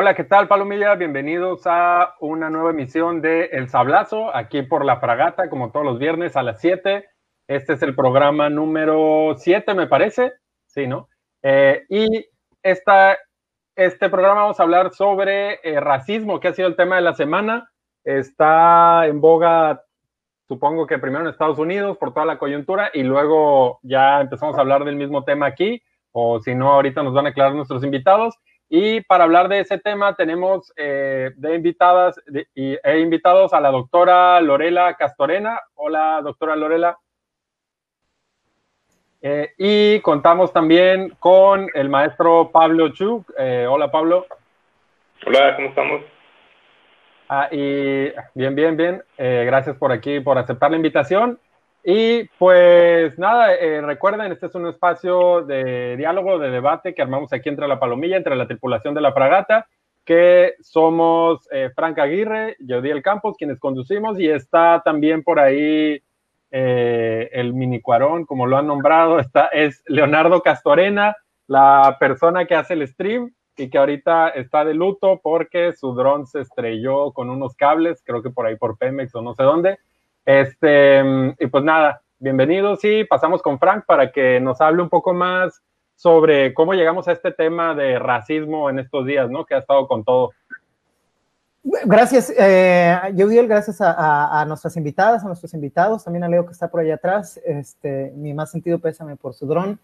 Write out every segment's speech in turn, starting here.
Hola, ¿qué tal, Palomilla? Bienvenidos a una nueva emisión de El Sablazo, aquí por La Fragata, como todos los viernes a las 7. Este es el programa número 7, me parece. Sí, ¿no? Eh, y esta, este programa vamos a hablar sobre eh, racismo, que ha sido el tema de la semana. Está en boga, supongo que primero en Estados Unidos por toda la coyuntura y luego ya empezamos a hablar del mismo tema aquí, o si no, ahorita nos van a aclarar nuestros invitados. Y para hablar de ese tema tenemos eh, de invitadas y, e invitados a la doctora Lorela Castorena. Hola, doctora Lorela. Eh, y contamos también con el maestro Pablo Chu. Eh, hola, Pablo. Hola, ¿cómo estamos? Ah, y bien, bien, bien. gracias por aquí, por aceptar la invitación. Y pues nada, eh, recuerden, este es un espacio de diálogo, de debate que armamos aquí entre la palomilla, entre la tripulación de la fragata, que somos eh, Frank Aguirre, El Campos, quienes conducimos, y está también por ahí eh, el minicuarón, como lo han nombrado, está, es Leonardo Castorena, la persona que hace el stream y que ahorita está de luto porque su dron se estrelló con unos cables, creo que por ahí por Pemex o no sé dónde. Este, y pues nada, bienvenidos y pasamos con Frank para que nos hable un poco más sobre cómo llegamos a este tema de racismo en estos días, ¿no? Que ha estado con todo. Gracias, eh, gracias a, nuestras invitadas, a nuestros invitados, también a Leo que está por allá atrás, este, mi más sentido pésame por su dron.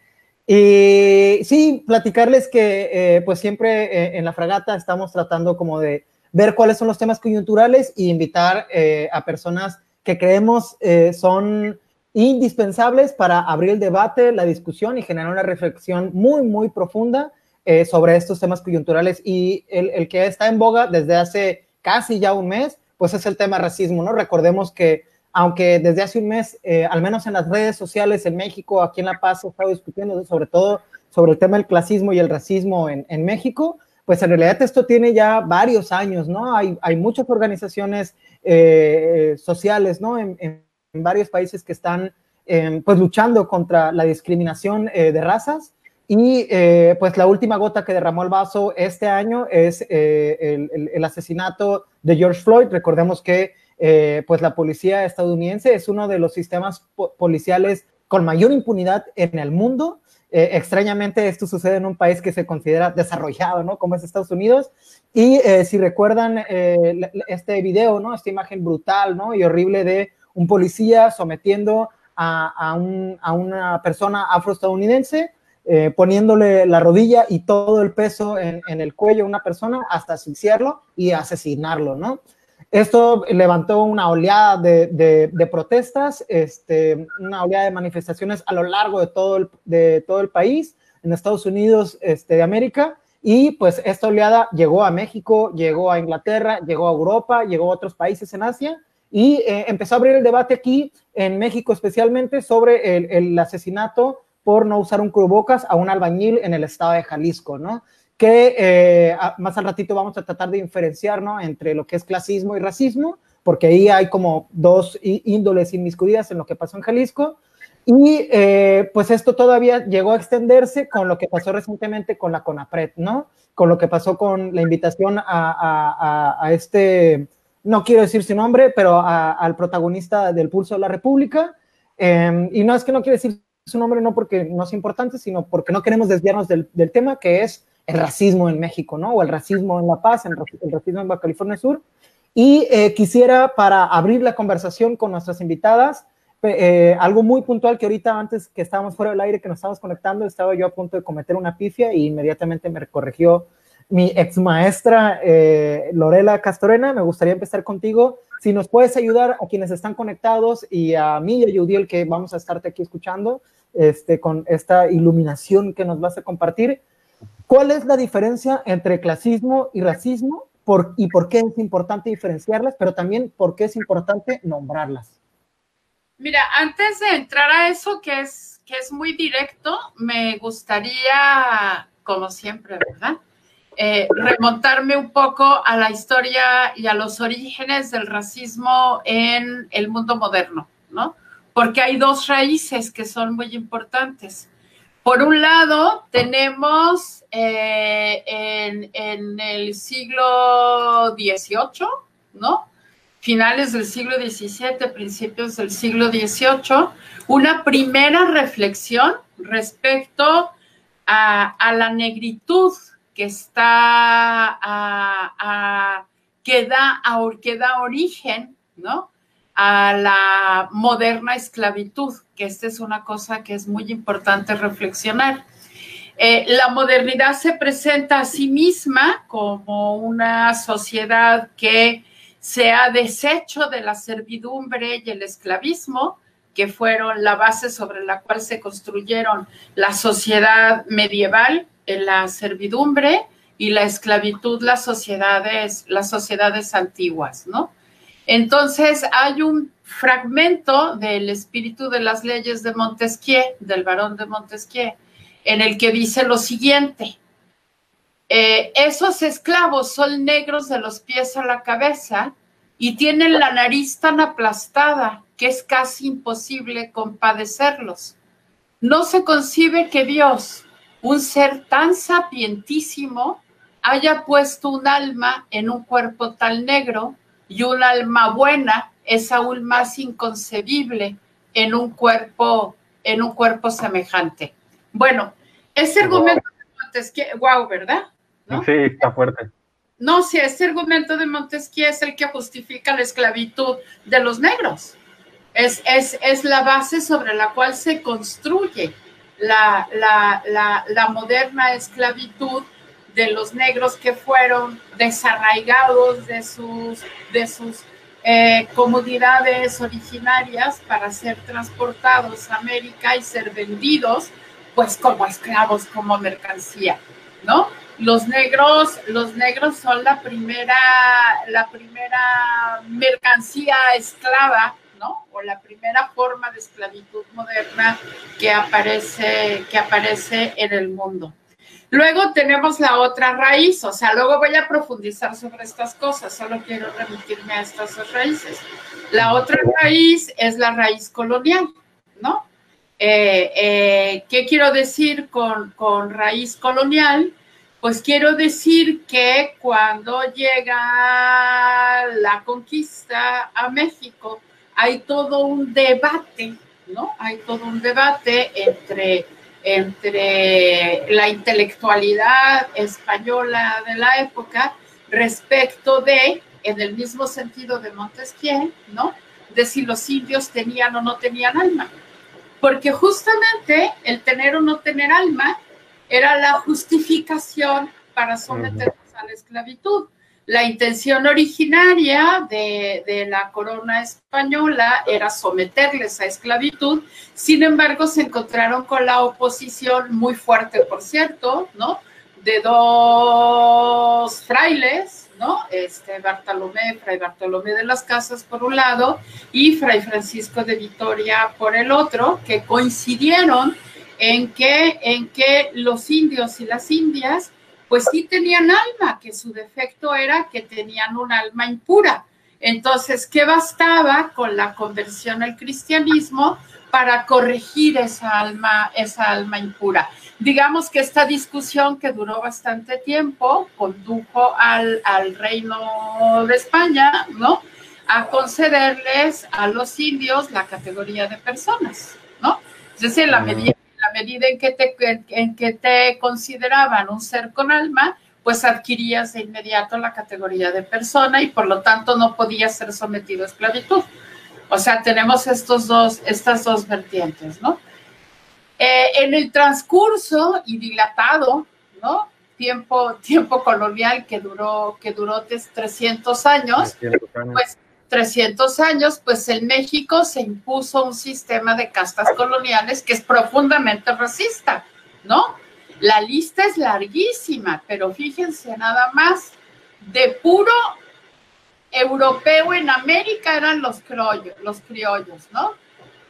Y sí, platicarles que eh, pues siempre eh, en la fragata estamos tratando como de ver cuáles son los temas coyunturales e invitar eh, a personas que creemos eh, son indispensables para abrir el debate, la discusión y generar una reflexión muy, muy profunda eh, sobre estos temas coyunturales. Y el, que está en boga desde hace casi ya un mes, pues es el tema racismo, ¿no? Recordemos que aunque desde hace un mes, eh, al menos en las redes sociales en México, aquí en La Paz, se estado discutiendo sobre todo sobre el tema del clasismo y el racismo en, en México, pues en realidad esto tiene ya varios años, ¿no? Hay, hay muchas organizaciones eh, sociales, ¿no? En, varios países que están, em, pues, luchando contra la discriminación eh, de razas. Y, eh, pues, la última gota que derramó el vaso este año es el, asesinato de George Floyd. Recordemos que, pues, la policía estadounidense es uno de los sistemas policiales con mayor impunidad en el mundo eh, extrañamente esto sucede en un país que se considera desarrollado, ¿no? Como es Estados Unidos. Y eh, si recuerdan eh, este video, ¿no? Esta imagen brutal, ¿no? Y horrible de un policía sometiendo a, una persona afroestadounidense, poniéndole la rodilla y todo el peso en, el cuello a una persona hasta asfixiarlo y asesinarlo, ¿no? Esto levantó una oleada de, protestas, este, una oleada de manifestaciones a lo largo de todo el, país, en Estados Unidos este, de América, y pues esta oleada llegó a México, llegó a Inglaterra, llegó a Europa, llegó a otros países en Asia, y eh, empezó a abrir el debate aquí, en México especialmente, sobre el asesinato por no usar un cubrebocas a un albañil en el estado de Jalisco, ¿no? que eh, más al ratito vamos a tratar de diferenciar ¿no? entre lo que es clasismo y racismo, porque ahí hay como dos índoles inmiscuidas en lo que pasó en Jalisco. Y eh, pues esto todavía llegó a extenderse con lo que pasó recientemente con la CONAPRED, ¿no? Con lo que pasó con la invitación a, a, este, no quiero decir su nombre, pero al protagonista del Pulso de la República. Em, y no es que no quiero decir su nombre, no porque no es importante, sino porque no queremos desviarnos del, tema, que es el racismo en México, ¿no? O el racismo en La Paz, el, racismo en Baja California Sur. Y eh, quisiera, para abrir la conversación con nuestras invitadas, eh, algo muy puntual que ahorita antes que estábamos fuera del aire, que nos estábamos conectando, estaba yo a punto de cometer una pifia y inmediatamente me corrigió mi ex maestra eh, Lorela Castorena. Me gustaría empezar contigo. Si nos puedes ayudar a quienes están conectados y a mí y a Yudiel que vamos a estarte aquí escuchando este, con esta iluminación que nos vas a compartir ¿Cuál es la diferencia entre clasismo y racismo por, y por qué es importante diferenciarlas, pero también por qué es importante nombrarlas? Mira, antes de entrar a eso que es, que es muy directo, me gustaría, como siempre, ¿verdad? Eh, remontarme un poco a la historia y a los orígenes del racismo en el mundo moderno, ¿no? Porque hay dos raíces que son muy importantes. Por un lado, tenemos eh, en, el siglo XVIII, ¿no? Finales del siglo XVII, principios del siglo XVIII, una primera reflexión respecto a la negritud que da, que da origen, ¿no? a la moderna esclavitud, que esta es una cosa que es muy importante reflexionar. Eh, la modernidad se presenta a sí misma como una sociedad que se ha deshecho de la servidumbre y el esclavismo, que fueron la base sobre la cual se construyeron la sociedad medieval, en la servidumbre y la esclavitud, las sociedades, las sociedades antiguas, ¿no? Entonces hay un fragmento del espíritu de las leyes de Montesquieu, del varón de Montesquieu, en el que dice lo siguiente, eh, esos esclavos son negros de los pies a la cabeza y tienen la nariz tan aplastada que es casi imposible compadecerlos. No se concibe que Dios, un ser tan sapientísimo, haya puesto un alma en un cuerpo tan negro y un alma buena es aún más inconcebible en un cuerpo, en un cuerpo semejante. Bueno, ese argumento de Montesquieu, wow, ¿verdad? Sí, está fuerte. No, sí, ese argumento de Montesquieu es el que justifica la esclavitud de los negros. Es, es, es la base sobre la cual se construye la, la, la, moderna esclavitud de los negros que fueron desarraigados de sus, de sus eh, comunidades originarias para ser transportados a América y ser vendidos pues como esclavos, como mercancía, ¿no? Los negros, los negros son la primera, la primera mercancía esclava, ¿no? O la primera forma de esclavitud moderna que aparece, que aparece en el mundo. Luego tenemos la otra raíz, o sea, luego voy a profundizar sobre estas cosas, solo quiero remitirme a estas dos raíces. La otra raíz es la raíz colonial, ¿no? Eh, eh, ¿Qué quiero decir con, con raíz colonial? Pues quiero decir que cuando llega la conquista a México, hay todo un debate, ¿no? Hay todo un debate entre entre la intelectualidad española de la época respecto de, en el mismo sentido de Montesquieu, ¿no? De si los indios tenían o no tenían alma. Porque justamente el tener o no tener alma era la justificación para someternos a la esclavitud. La intención originaria de, la corona española era someterles a esclavitud, sin embargo se encontraron con la oposición muy fuerte, por cierto, ¿no? De dos frailes, ¿no? Este, Bartolomé, Fray Bartolomé de las Casas por un lado y Fray Francisco de Vitoria por el otro, que coincidieron en que, en que los indios y las indias pues sí tenían alma, que su defecto era que tenían un alma impura. Entonces, ¿qué bastaba con la conversión al cristianismo para corregir esa alma, esa alma impura? Digamos que esta discusión que duró bastante tiempo condujo al, al reino de España, ¿no? A concederles a los indios la categoría de personas, ¿no? Es decir, la medida medida en que, te, en que te consideraban un ser con alma, pues adquirías de inmediato la categoría de persona y por lo tanto no podías ser sometido a esclavitud. O sea, tenemos estos dos, estas dos vertientes, ¿no? Eh, en el transcurso y dilatado, ¿no? Tiempo, tiempo colonial que duró, que duró 300 años, 300 años. pues 300 años, pues en México se impuso un sistema de castas coloniales que es profundamente racista, ¿no? La lista es larguísima, pero fíjense nada más, de puro europeo en América eran los criollos, los criollos, ¿no?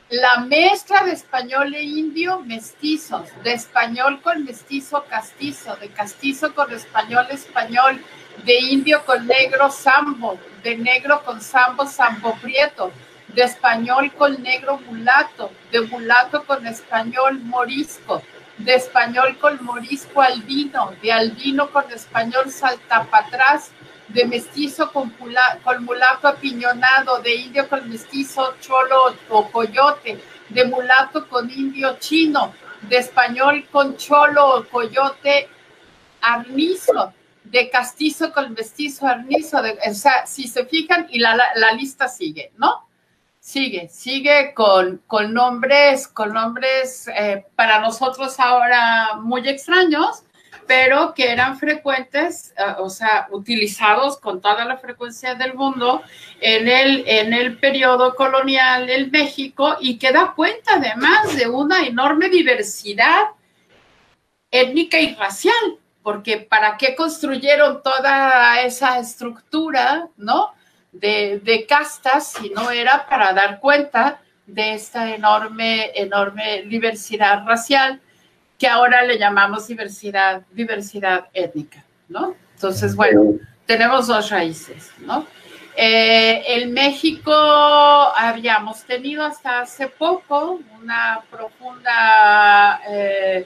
la mezcla de español e indio mestizos, de español con mestizo castizo, de castizo con español español, de indio con negro sambo, de negro con sambo sambo prieto, de español con negro mulato, de mulato con español morisco, de español con morisco albino, de albino con español saltapatrás, de mestizo con, con mulato apiñonado, de indio con mestizo cholo o coyote, de mulato con indio chino, de español con cholo o coyote arnizo, de castizo con mestizo arnizo, o sea, si se fijan, y la, la lista sigue, ¿no? Sigue, sigue con, con nombres, con nombres eh, para nosotros ahora muy extraños, pero que eran frecuentes, eh, o sea, utilizados con toda la frecuencia del mundo en el, en el periodo colonial en México y que da cuenta además de una enorme diversidad étnica y racial, porque ¿para qué construyeron toda esa estructura, no? de, castas, si no era para dar cuenta de esta enorme, enorme diversidad racial que ahora le llamamos diversidad, diversidad étnica, ¿no? Entonces, bueno, tenemos dos raíces, ¿no? Eh, en México habíamos tenido hasta hace poco una profunda eh,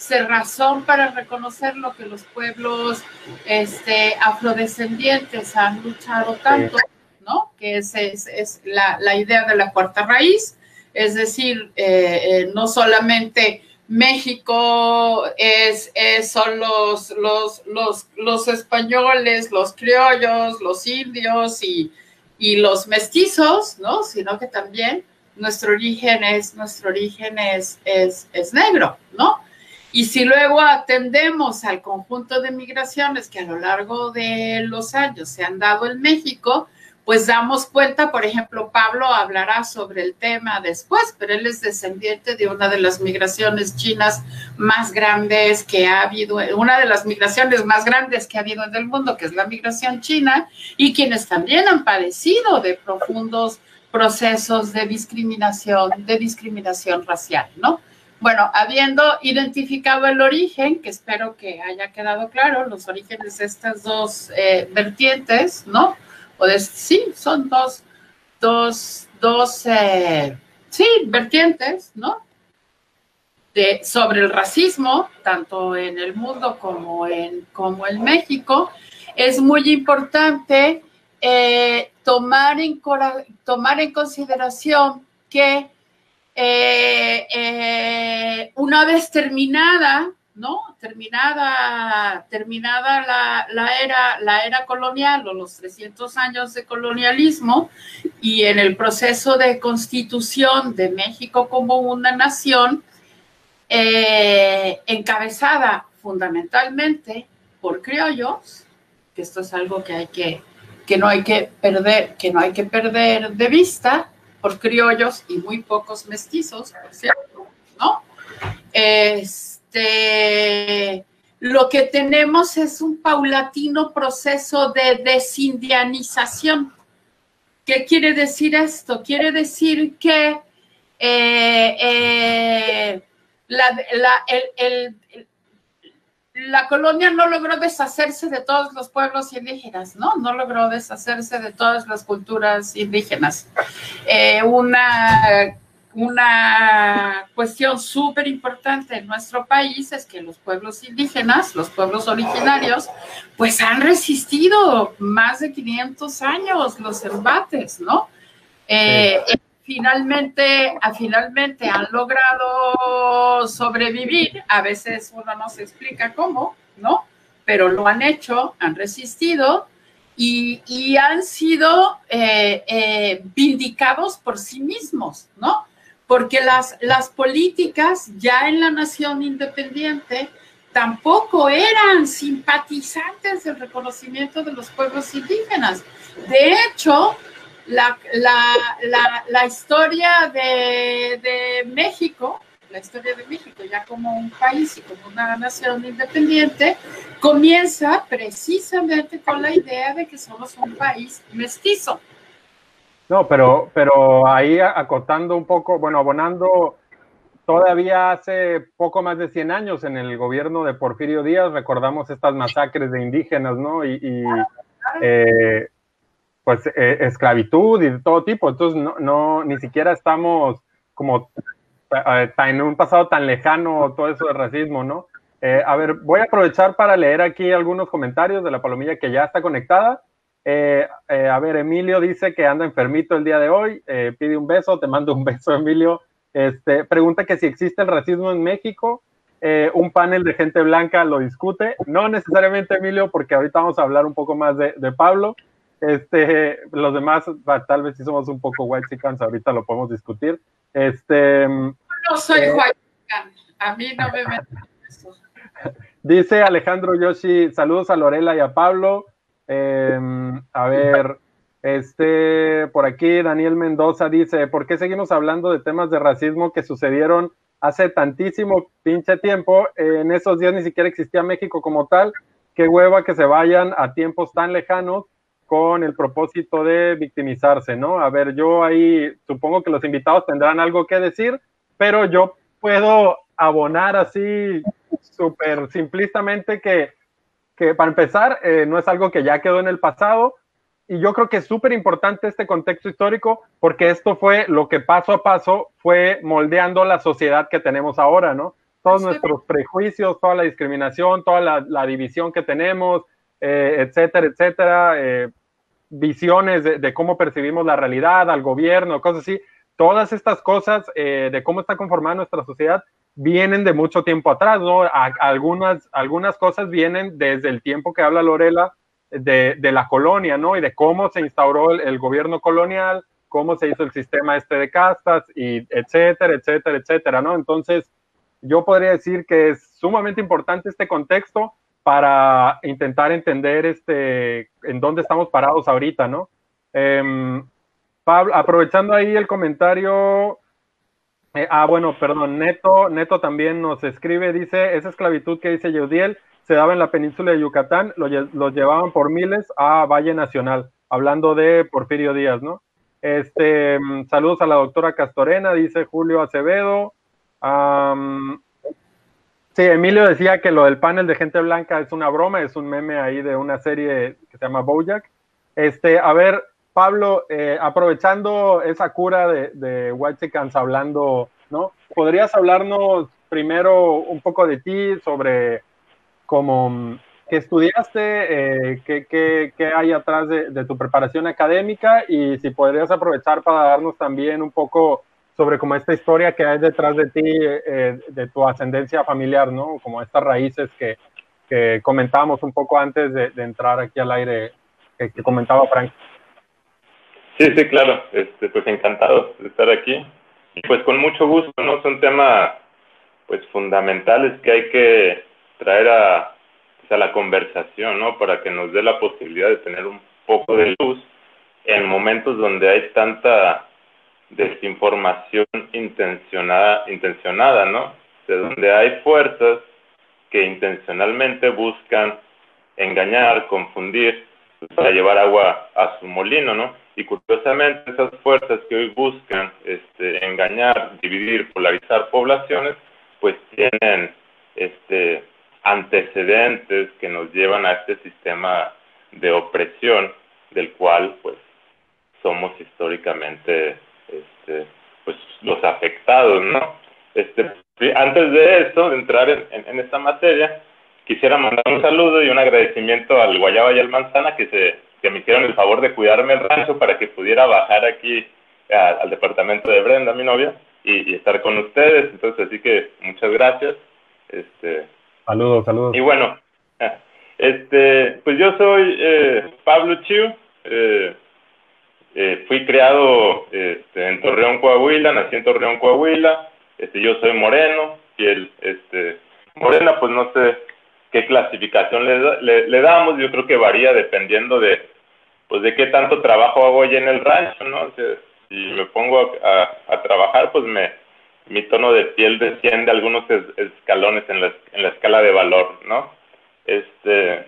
cerrazón para reconocer lo que los pueblos este, afrodescendientes han luchado tanto, ¿no? Que es, es, la, la, idea de la cuarta raíz, es decir, eh, eh, no solamente México es, son los, los, los, los, españoles, los criollos, los indios y, y los mestizos, ¿no? Sino que también nuestro origen es, nuestro origen es, es, es negro, ¿no? Y si luego atendemos al conjunto de migraciones que a lo largo de los años se han dado en México, pues damos cuenta, por ejemplo, Pablo hablará sobre el tema después, pero él es descendiente de una de las migraciones chinas más grandes que ha habido, una de las migraciones más grandes que ha habido en el mundo, que es la migración china, y quienes también han padecido de profundos procesos de discriminación, de discriminación racial, ¿no? Bueno, habiendo identificado el origen, que espero que haya quedado claro, los orígenes de estas dos eh, vertientes, ¿no? O sí, son dos, dos, dos, eh, sí, vertientes, ¿no? Sobre el racismo, tanto en el mundo como en, como en México, es muy importante eh, tomar, en, tomar en consideración que eh, eh, una vez terminada, ¿no? Terminada, terminada la, era, la era colonial o los 300 años de colonialismo y en el proceso de constitución de México como una nación, eh, encabezada fundamentalmente por criollos, que esto es algo que hay que, que no hay que perder, que no hay que perder de vista, por criollos y muy pocos mestizos, por cierto, ¿no? Este, lo que tenemos es un paulatino proceso de desindianización. ¿Qué quiere decir esto? Quiere decir que eh, eh, el, la colonia no logró deshacerse de todos los pueblos indígenas, ¿no? No logró deshacerse de todas las culturas indígenas. Eh, una, una cuestión súper importante en nuestro país es que los pueblos indígenas, los pueblos originarios, pues han resistido más de 500 años los embates, ¿no? Eh, finalmente, finalmente han logrado sobrevivir. A veces uno no se explica cómo, ¿no? Pero lo han hecho, han resistido y, han sido eh, eh, vindicados por sí mismos, ¿no? Porque las, las políticas ya en la nación independiente tampoco eran simpatizantes del reconocimiento de los pueblos indígenas. De hecho, la, la, la, historia de, de, México, la historia de México ya como un país y como una nación independiente, comienza precisamente con la idea de que somos un país mestizo. No, pero, pero ahí acotando un poco, bueno, abonando, todavía hace poco más de 100 años en el gobierno de Porfirio Díaz, recordamos estas masacres de indígenas, ¿no? Y, eh, pues eh, esclavitud y de todo tipo, entonces no, no ni siquiera estamos como eh, en un pasado tan lejano todo eso de racismo, ¿no? a ver, voy a aprovechar para leer aquí algunos comentarios de la palomilla que ya está conectada. Eh, eh, a ver, Emilio dice que anda enfermito el día de hoy, eh, pide un beso, te mando un beso, Emilio. Este, pregunta que si existe el racismo en México. un panel de gente blanca lo discute. No necesariamente, Emilio, porque ahorita vamos a hablar un poco más de, Pablo. Este, los demás, tal vez si somos un poco white chickens, ahorita lo podemos discutir. Este, no soy white a mí no me metan eso. Dice Alejandro Yoshi, saludos a Lorela y a Pablo. Em, a ver, este, por aquí Daniel Mendoza dice, ¿por qué seguimos hablando de temas de racismo que sucedieron hace tantísimo pinche tiempo? en esos días ni siquiera existía México como tal. Qué hueva que se vayan a tiempos tan lejanos con el propósito de victimizarse, ¿no? A ver, yo ahí supongo que los invitados tendrán algo que decir, pero yo puedo abonar así súper simplistamente que que para empezar eh, no es algo que ya quedó en el pasado y yo creo que es súper importante este contexto histórico porque esto fue lo que paso a paso fue moldeando la sociedad que tenemos ahora, ¿no? Todos nuestros prejuicios, toda la discriminación, toda la, división que tenemos, eh, etcétera, etcétera, eh, visiones de, cómo percibimos la realidad, al gobierno, cosas así, todas estas cosas de cómo está conformada nuestra sociedad vienen de mucho tiempo atrás, ¿no? algunas, algunas cosas vienen desde el tiempo que habla Lorela de, la colonia, ¿no? Y de cómo se instauró el, gobierno colonial, cómo se hizo el sistema este de castas, y etcétera, etcétera, etcétera, ¿no? Entonces, yo podría decir que es sumamente importante este contexto para intentar entender este, en dónde estamos parados ahorita, ¿no? Em, Pablo, aprovechando ahí el comentario eh, ah, bueno, perdón, Neto, Neto también nos escribe, dice, esa esclavitud que dice Yeudiel se daba en la península de Yucatán, los llevaban por miles a Valle Nacional, hablando de Porfirio Díaz, ¿no? Este, mm, saludos a la doctora Castorena, dice Julio Acevedo. Sí, Emilio decía que lo del panel de gente blanca es una broma, es un meme ahí de una serie que se llama Bojack. Este, a ver, Pablo, eh, aprovechando esa cura de, de hablando, ¿no? ¿Podrías hablarnos primero un poco de ti, sobre cómo qué estudiaste, eh, qué, qué, qué, hay atrás de, tu preparación académica y si podrías aprovechar para darnos también un poco sobre cómo esta historia que hay detrás de ti, eh, de tu ascendencia familiar, ¿no? Como estas raíces que, comentábamos un poco antes de, entrar aquí al aire, que, que comentaba Frank. Sí, sí, claro. Este, pues encantado de estar aquí. Y pues con mucho gusto, ¿no? Son temas pues fundamentales que hay que traer a, pues, a la conversación, ¿no? Para que nos dé la posibilidad de tener un poco de luz en momentos donde hay tanta desinformación intencionada, intencionada, ¿no? De donde hay fuerzas que intencionalmente buscan engañar, confundir, para llevar agua a su molino, ¿no? Y curiosamente esas fuerzas que hoy buscan este, engañar, dividir, polarizar poblaciones, pues tienen este, antecedentes que nos llevan a este sistema de opresión del cual pues somos históricamente este, pues los afectados, ¿no? Este, antes de eso, de entrar en, en esta materia, quisiera mandar un saludo y un agradecimiento al Guayaba y al Manzana que se que me hicieron el favor de cuidarme el rancho para que pudiera bajar aquí al departamento de Brenda, mi novia, y, estar con ustedes. Entonces, así que muchas gracias. Este, saludos, saludos. Y bueno, este, pues yo soy eh, Pablo Chiu. Eh, eh, fui criado este, en Torreón, Coahuila, nací en Torreón, Coahuila. Este, yo soy moreno, piel este, morena, pues no sé qué clasificación le, le, damos, yo creo que varía dependiendo de, pues de qué tanto trabajo hago hoy en el rancho, ¿no? si me pongo a, trabajar, pues me, mi tono de piel desciende algunos escalones en la, en la escala de valor, ¿no? Este,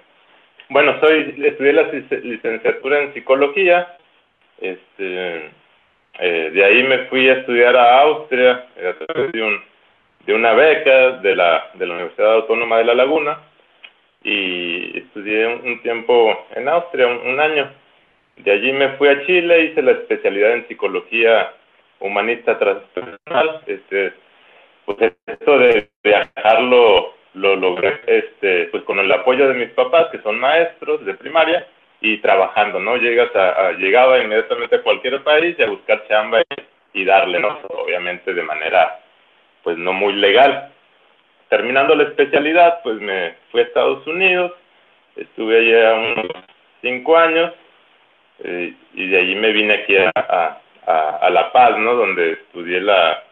bueno, soy, estudié la licenciatura en psicología, Este, eh, de ahí me fui a estudiar a Austria a través de una beca de la, de la Universidad Autónoma de La Laguna y estudié un, tiempo en Austria, un, año. De allí me fui a Chile, hice la especialidad en psicología humanista transpersonal. Este, pues esto de viajarlo lo logré este, pues con el apoyo de mis papás, que son maestros de primaria, y trabajando, ¿no? Llegas a, llegaba inmediatamente a cualquier país y a buscar chamba y, darle, ¿no? Obviamente de manera, pues no muy legal. Terminando la especialidad, pues me fui a Estados Unidos, estuve allá unos cinco años eh, y de allí me vine aquí a, a, La Paz, ¿no? Donde estudié la,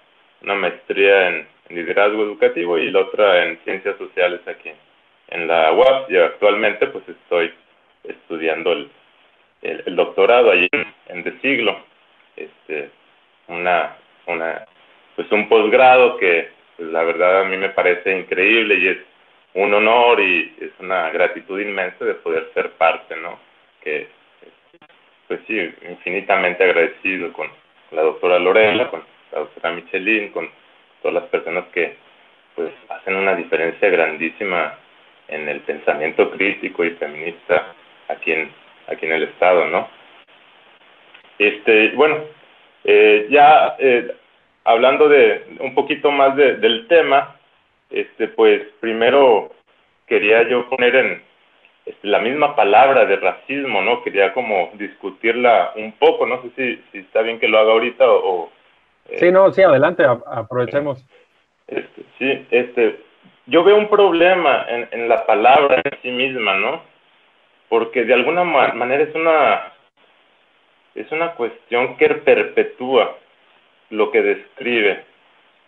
una maestría en, liderazgo educativo y la otra en ciencias sociales aquí en la UAP y actualmente pues estoy estudiando el, el, doctorado allí en, De Siglo, este, una, una, pues un posgrado que pues, la verdad a mí me parece increíble y es un honor y es una gratitud inmensa de poder ser parte, ¿no? Que, pues sí, infinitamente agradecido con la doctora Lorena, con la doctora Michelin, con todas las personas que pues hacen una diferencia grandísima en el pensamiento crítico y feminista aquí en, aquí en el Estado, ¿no? Este, bueno, eh, ya eh, hablando de un poquito más del tema, este, pues primero quería yo poner en este, la misma palabra de racismo, ¿no? Quería como discutirla un poco, no sé si, si está bien que lo haga ahorita o... Eh, sí, no, sí, adelante, aprovechemos. Este, sí, este, yo veo un problema en, en la palabra en sí misma, ¿no? Porque de alguna manera es una, es una cuestión que perpetúa lo que describe,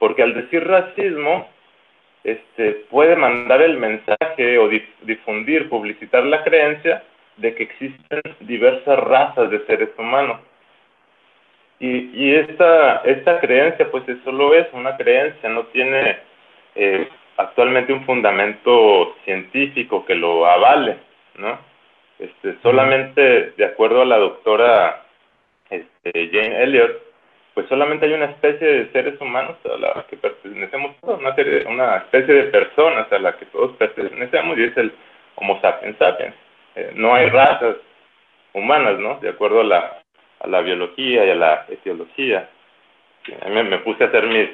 porque al decir racismo, este, puede mandar el mensaje o difundir, publicitar la creencia de que existen diversas razas de seres humanos. Y, y esta, esta creencia, pues eso solo es una creencia, no tiene eh, actualmente un fundamento científico que lo avale, ¿no? Este, solamente de acuerdo a la doctora este, Jane Elliott, pues solamente hay una especie de seres humanos a la que pertenecemos todos, una, una especie de personas a la que todos pertenecemos y es el Homo sapiens sapiens. Eh, no hay razas humanas, ¿no? De acuerdo a la, biología y a la etiología. a mí me puse a hacer mis,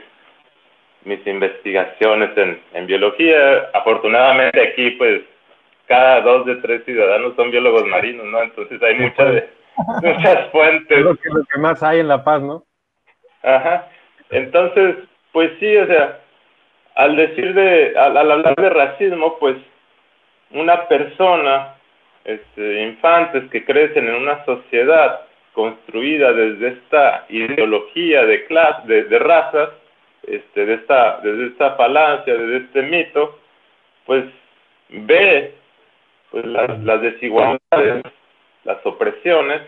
mis investigaciones en biología. Afortunadamente aquí, pues, cada dos de tres ciudadanos son biólogos marinos, ¿no? Entonces hay muchas, muchas fuentes. lo que, lo que más hay en La Paz, ¿no? Ajá. Entonces, pues sí, o sea, al decir de, al, hablar de racismo, pues una persona, este, infantes que crecen en una sociedad construida desde esta ideología de clase, de, de razas, este, de esta, desde esta falacia, desde este mito, pues ve pues las, las desigualdades, las opresiones,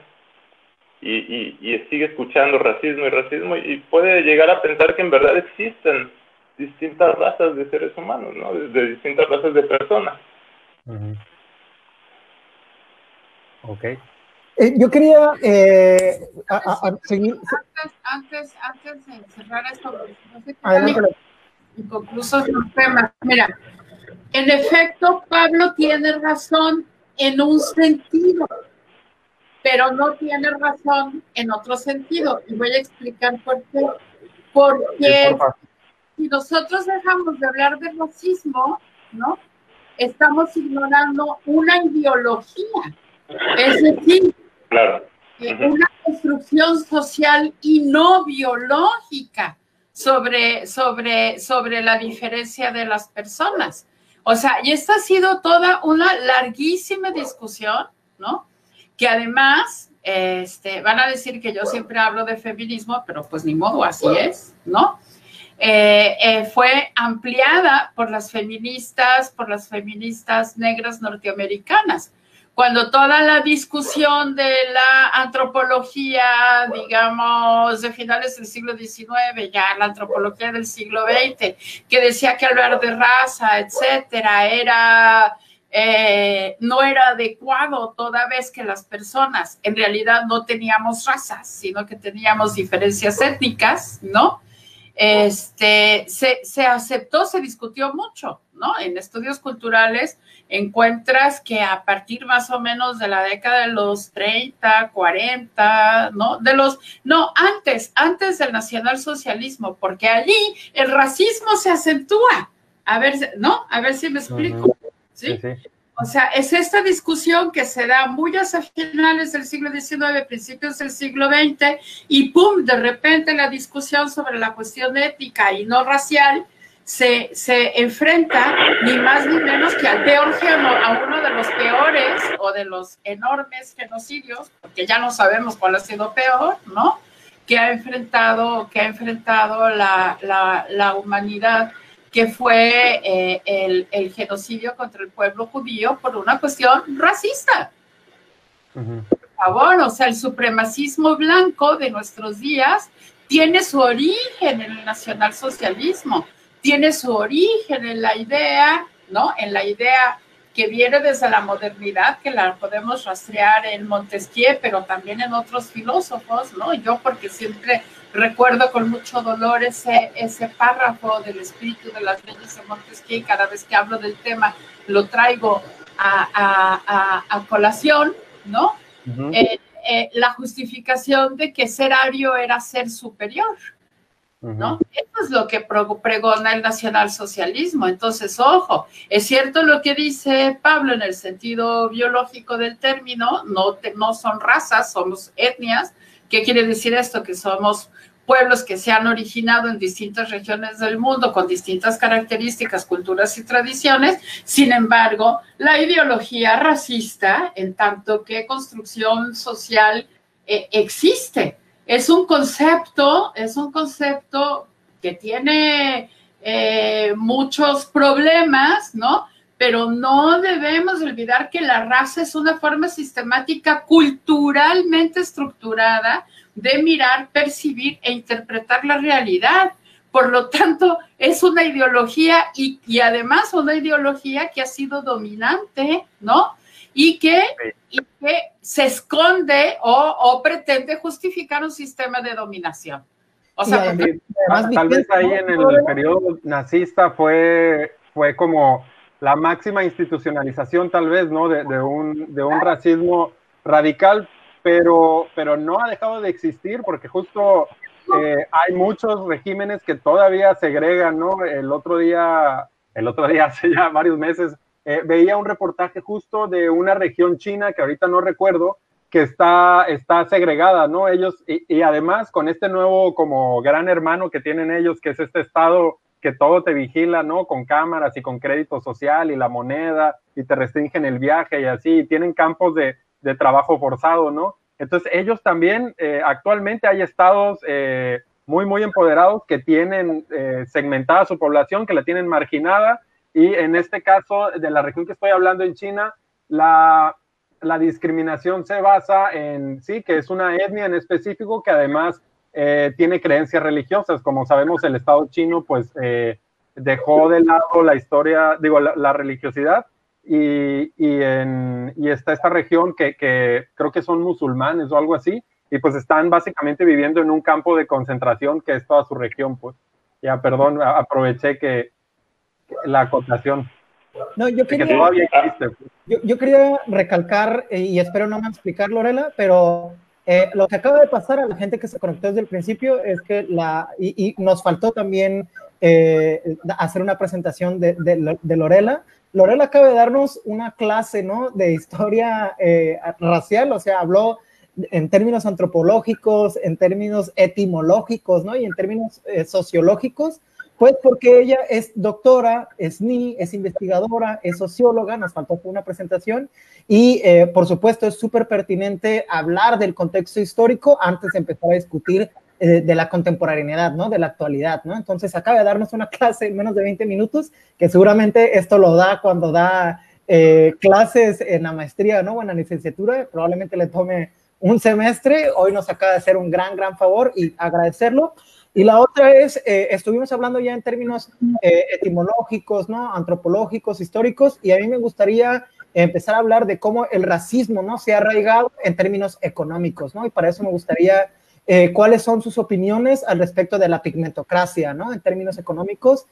y, y, y, sigue escuchando racismo y racismo y puede llegar a pensar que en verdad existen distintas razas de seres humanos, ¿no? De, distintas razas de personas. Ok. Eh, yo quería eh, seguir. Antes, antes, antes de cerrar esto, no sé qué Incluso tema. Mira, en efecto, Pablo tiene razón en un sentido, pero no tiene razón en otro sentido. Y voy a explicar por qué. Porque si nosotros dejamos de hablar de racismo, ¿no? Estamos ignorando una ideología. Es decir, una construcción social y no biológica sobre, sobre, sobre la diferencia de las personas. O sea, y esta ha sido toda una larguísima discusión, ¿no? Que además, este, van a decir que yo siempre hablo de feminismo, pero pues ni modo, así es, ¿no? Eh, eh, fue ampliada por las feministas, por las feministas negras norteamericanas cuando toda la discusión de la antropología, digamos, de finales del siglo XIX, ya la antropología del siglo XX, que decía que hablar de raza, etcétera, era eh, no era adecuado toda vez que las personas en realidad no teníamos razas, sino que teníamos diferencias étnicas, ¿no? Este, se, se aceptó, se discutió mucho, ¿no? En estudios culturales encuentras que a partir más o menos de la década de los 30, 40, ¿no? De los, no, antes, antes del nacionalsocialismo, porque allí el racismo se acentúa. A ver, ¿no? A ver si me explico. ¿sí? O sea, es esta discusión que se da muy hacia finales del siglo XIX, principios del siglo XX, y pum, de repente la discusión sobre la cuestión ética y no racial se, se enfrenta ni más ni menos que al peor a uno de los peores o de los enormes genocidios, porque ya no sabemos cuál ha sido peor, ¿no? Que ha enfrentado, que ha enfrentado la, la, la humanidad, que fue eh, el, el, genocidio contra el pueblo judío por una cuestión racista. Por favor, o sea, el supremacismo blanco de nuestros días tiene su origen en el nacionalsocialismo tiene su origen en la idea, ¿no? En la idea que viene desde la modernidad, que la podemos rastrear en Montesquieu, pero también en otros filósofos, ¿no? Yo porque siempre recuerdo con mucho dolor ese, ese párrafo del espíritu de las leyes de Montesquieu y cada vez que hablo del tema lo traigo a, a, colación, ¿no? Eh, eh, la justificación de que ser ario era ser superior, ¿no? Eso es lo que pregona el nacionalsocialismo. Entonces, ojo, es cierto lo que dice Pablo en el sentido biológico del término, no, no son razas, somos etnias. ¿Qué quiere decir esto? Que somos pueblos que se han originado en distintas regiones del mundo con distintas características, culturas y tradiciones. Sin embargo, la ideología racista, en tanto que construcción social, eh, existe es un concepto, es un concepto que tiene eh, muchos problemas, ¿no? Pero no debemos olvidar que la raza es una forma sistemática culturalmente estructurada de mirar, percibir e interpretar la realidad. Por lo tanto, es una ideología y, y además una ideología que ha sido dominante, ¿no? Y que, y que se esconde o, pretende justificar un sistema de dominación. O sea, tal vez ahí en el periodo nazista fue, fue como la máxima institucionalización, tal vez, ¿no? De, un, de un racismo radical, pero, pero no ha dejado de existir porque justo eh, hay muchos regímenes que todavía segregan, ¿no? El otro día, el otro día, hace ya varios meses, eh, veía un reportaje justo de una región china que ahorita no recuerdo, que está, está segregada, ¿no? Ellos, y, además con este nuevo como gran hermano que tienen ellos, que es este estado que todo te vigila, ¿no? Con cámaras y con crédito social y la moneda, y te restringen el viaje y así, tienen campos de, de trabajo forzado, ¿no? Entonces ellos también, eh, actualmente hay estados eh, muy, muy empoderados que tienen segmentada su población, que la tienen marginada y en este caso, de la región que estoy hablando en China, la, la discriminación se basa en, sí, que es una etnia en específico que además eh, tiene creencias religiosas. Como sabemos, el Estado chino, pues, eh, dejó de lado la historia, digo, la, religiosidad y, y, en, y, está esta región que, que, creo que son musulmanes o algo así, y pues están básicamente viviendo en un campo de concentración que es toda su región, pues. Ya, perdón, aproveché que, la acotación. No, yo quería, yo, quería recalcar, eh, y espero no me explicar, Lorela, pero eh, lo que acaba de pasar a la gente que se conectó desde el principio es que la, y, nos faltó también eh, hacer una presentación de, de, Lorela. Lorela acaba de darnos una clase, ¿no? De historia racial, o sea, habló en términos antropológicos, en términos etimológicos, ¿no? Y en términos sociológicos pues porque ella es doctora, es NI, es investigadora, es socióloga, nos faltó una presentación, y eh, por supuesto es súper pertinente hablar del contexto histórico antes de empezar a discutir eh, de la contemporaneidad, ¿no? De la actualidad, ¿no? Entonces acaba de darnos una clase en menos de 20 minutos, que seguramente esto lo da cuando da eh, clases en la maestría, ¿no? O en la licenciatura, probablemente le tome un semestre, hoy nos acaba de hacer un gran, gran favor y agradecerlo. Y la otra es, eh, estuvimos hablando ya en términos eh, etimológicos, ¿no? Antropológicos, históricos, y a mí me gustaría empezar a hablar de cómo el racismo, ¿no? Se ha arraigado en términos económicos, ¿no? Y para eso me gustaría, eh, ¿cuáles son sus opiniones al respecto de la pigmentocracia, ¿no? En términos económicos.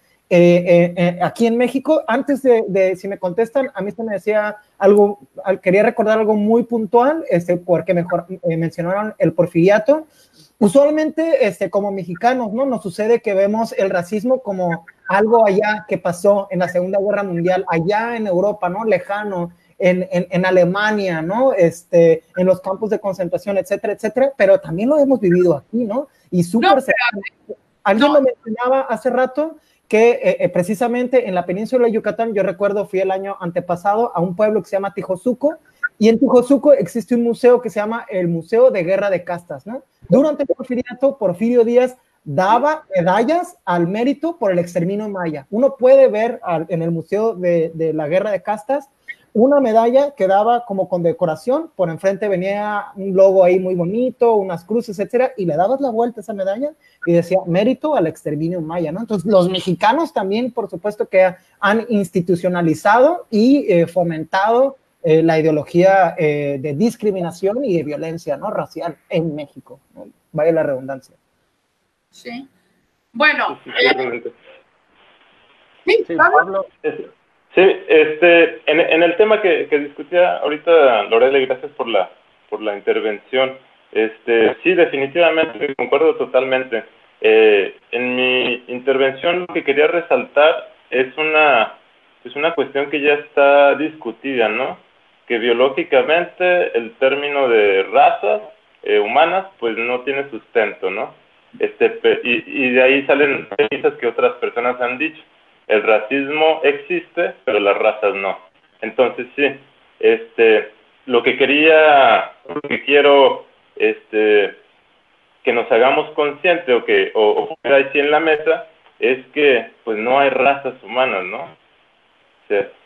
aquí en México, antes de, si me contestan, a mí se me decía algo, quería recordar algo muy puntual, este, porque mejor mencionaron el porfiriato, usualmente, este, como mexicanos, ¿no? Nos sucede que vemos el racismo como algo allá que pasó en la Segunda Guerra Mundial, allá en Europa, ¿no? Lejano, en, en, en, Alemania, ¿no? Este, en los campos de concentración, etcétera, etcétera, pero también lo hemos vivido aquí, ¿no? Y súper... No, Alguien lo mencionaba hace rato que eh, eh, precisamente en la península de Yucatán, yo recuerdo, fui el año antepasado a un pueblo que se llama Tijosuco, y en Tijosuco existe un museo que se llama el Museo de Guerra de Castas, ¿no? Durante el porfiriato, Porfirio Díaz daba medallas al mérito por el exterminio maya. Uno puede ver en el Museo de, la Guerra de Castas una medalla que daba como condecoración, por enfrente venía un logo ahí muy bonito, unas cruces, etcétera, y le dabas la vuelta a esa medalla y decía mérito al exterminio maya, ¿no? Entonces, los mexicanos también, por supuesto, que han institucionalizado y eh, fomentado eh, la ideología eh, de discriminación y de violencia ¿no? racial en México. Vaya la redundancia. Sí. Bueno. sí, eh, Pablo. Sí, este, en, el tema que, discutía ahorita Lorela, gracias por la, por la intervención. Este, sí, definitivamente, concuerdo totalmente. en mi intervención lo que quería resaltar es una, es una cuestión que ya está discutida, ¿no? Que biológicamente el término de razas eh, humanas pues no tiene sustento, ¿no? Este, y, y de ahí salen premisas que otras personas han dicho. El racismo existe, pero las razas no. Entonces sí, este, lo que quería, lo que quiero, este, que nos hagamos conscientes o que o, o ahí en la mesa es que pues no hay razas humanas, ¿no?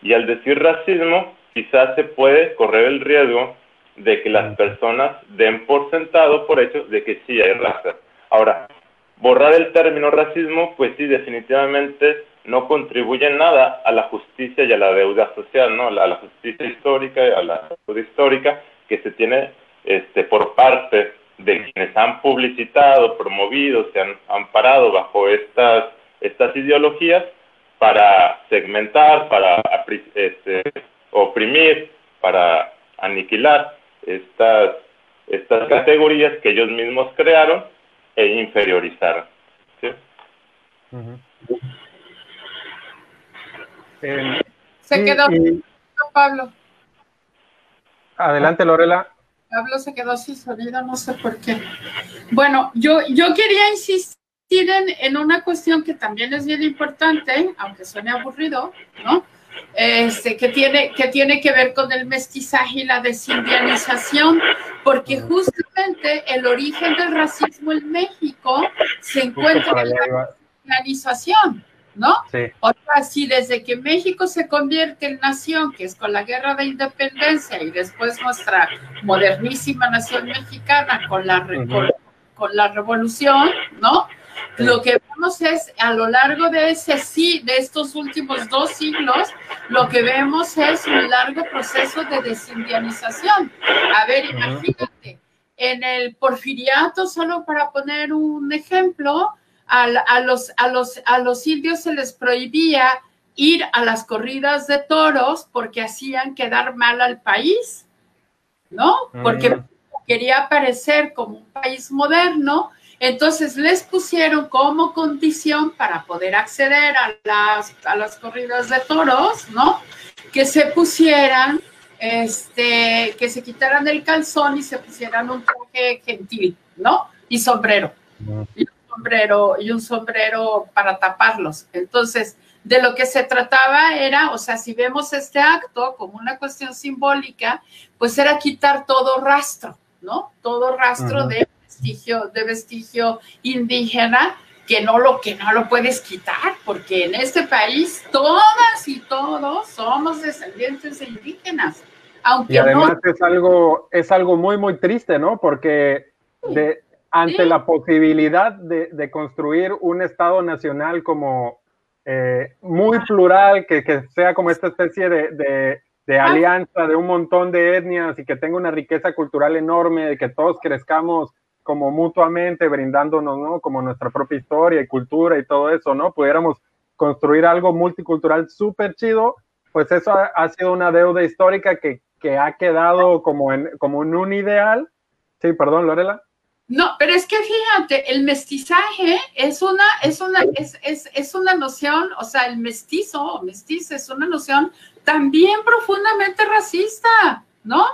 Y al decir racismo, quizás se puede correr el riesgo de que las personas den por sentado por hecho de que sí hay raza. Ahora, borrar el término racismo, pues sí, definitivamente no contribuye en nada a la justicia y a la deuda social, ¿no? A la, justicia histórica y a la deuda histórica que se tiene este, por parte de quienes han publicitado, promovido, se han amparado bajo estas, estas ideologías para segmentar, para este, oprimir, para aniquilar estas, estas categorías que ellos mismos crearon e inferiorizaron. ¿sí? se quedó Pablo. Adelante, Lorela. Pablo se quedó sin sonido, no sé por qué. Bueno, yo, yo quería insistir en, en una cuestión que también es bien importante, aunque suene aburrido, ¿no? Este, que, tiene, que tiene que ver con el mestizaje y la desindianización, porque justamente el origen del racismo en México se encuentra en la desindianización, ¿no? O sea, si desde que México se convierte en nación, que es con la guerra de independencia y después nuestra modernísima nación mexicana con la, con la revolución, ¿no? Lo que vemos es, a lo largo de ese sí, de estos últimos dos siglos, lo que vemos es un largo proceso de desindianización. A ver, imagínate, en el porfiriato, solo para poner un ejemplo, a, los, a, los, a los indios se les prohibía ir a las corridas de toros porque hacían quedar mal al país, ¿no? Porque quería parecer como un país moderno entonces les pusieron como condición para poder acceder a las, a las corridas de toros, ¿no? Que se pusieran, este, que se quitaran el calzón y se pusieran un traje gentil, ¿no? Y sombrero. Y un sombrero, y un sombrero para taparlos. Entonces, de lo que se trataba era, o sea, si vemos este acto como una cuestión simbólica, pues era quitar todo rastro, ¿no? Todo rastro de vestigio, de vestigio indígena que no lo que no lo puedes quitar, porque en este país todas y todos somos descendientes de indígenas. Aunque y además es algo es algo muy muy triste, ¿no? Porque de ante la posibilidad de, construir un Estado nacional como eh, muy plural, que, que, sea como esta especie de, de, alianza de un montón de etnias y que tenga una riqueza cultural enorme, que todos crezcamos como mutuamente, brindándonos, ¿no? Como nuestra propia historia y cultura y todo eso, ¿no? Pudiéramos construir algo multicultural súper chido, pues eso ha, sido una deuda histórica que, que ha quedado como en, como en un ideal. Sí, perdón, Lorela. No, pero es que fíjate, el mestizaje es una, es una, es, es, es una noción, o sea, el mestizo o mestiza es una noción también profundamente racista, ¿no?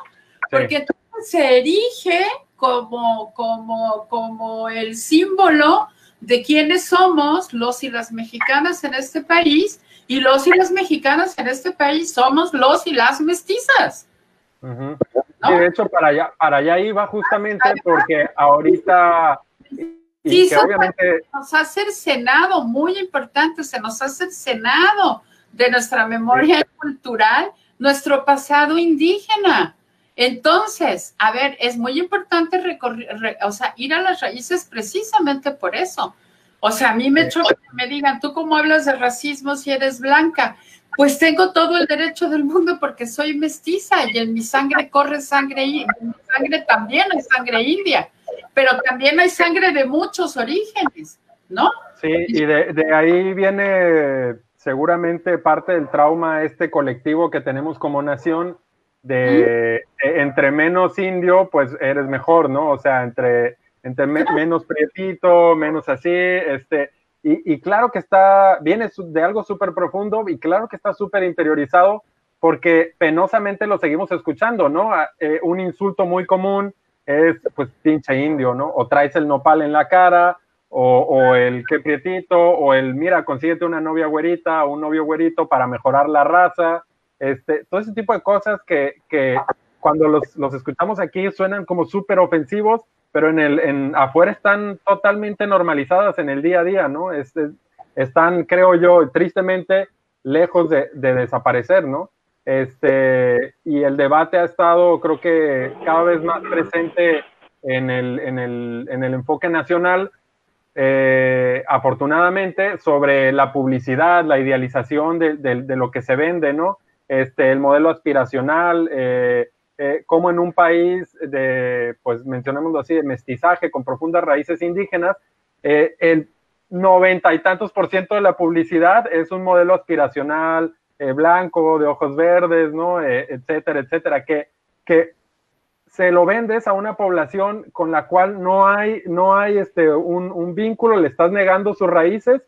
Porque se erige como, como, como el símbolo de quiénes somos los y las mexicanas en este país, y los y las mexicanas en este país somos los y las mestizas. Y de hecho, para allá, para allá iba justamente porque ahorita. Y obviamente... nos ha cercenado, muy importante, se nos ha cercenado de nuestra memoria cultural nuestro pasado indígena. Entonces, a ver, es muy importante recorrer, o sea, ir a las raíces precisamente por eso. O sea, a mí me choca que me digan, ¿tú cómo hablas de racismo si eres blanca? pues tengo todo el derecho del mundo porque soy mestiza y en mi sangre corre sangre, en mi sangre también hay sangre india, pero también hay sangre de muchos orígenes, ¿no? Sí, y de, ahí viene seguramente parte del trauma este colectivo que tenemos como nación de e, entre menos indio, pues eres mejor, ¿no? O sea, entre, entre menos prietito, menos así, este, y, claro que está, viene de algo súper profundo y claro que está súper interiorizado porque penosamente lo seguimos escuchando, ¿no? Ah, eh, un insulto muy común es, pues, pinche indio, ¿no? O traes el nopal en la cara, o, el qué prietito, o el, mira, consíguete una novia güerita o un novio güerito para mejorar la raza, este, todo ese tipo de cosas que, que cuando los, los escuchamos aquí suenan como súper ofensivos, pero en el en afuera están totalmente normalizadas en el día a día, ¿no? están, creo yo, tristemente lejos de, desaparecer, ¿no? Este, y el debate ha estado, creo que, cada vez más presente en el, en el, en el enfoque nacional, eh, afortunadamente, sobre la publicidad, la idealización de, de, lo que se vende, ¿no? Este, el modelo aspiracional, eh, eh, como en un país de, pues mencionémoslo así, de mestizaje con profundas raíces indígenas, eh, el noventa y tantos por ciento de la publicidad es un modelo aspiracional, eh, blanco, de ojos verdes, ¿no? etcétera, etcétera, que, que se lo vendes a una población con la cual no hay, no hay este, un, un vínculo, le estás negando sus raíces,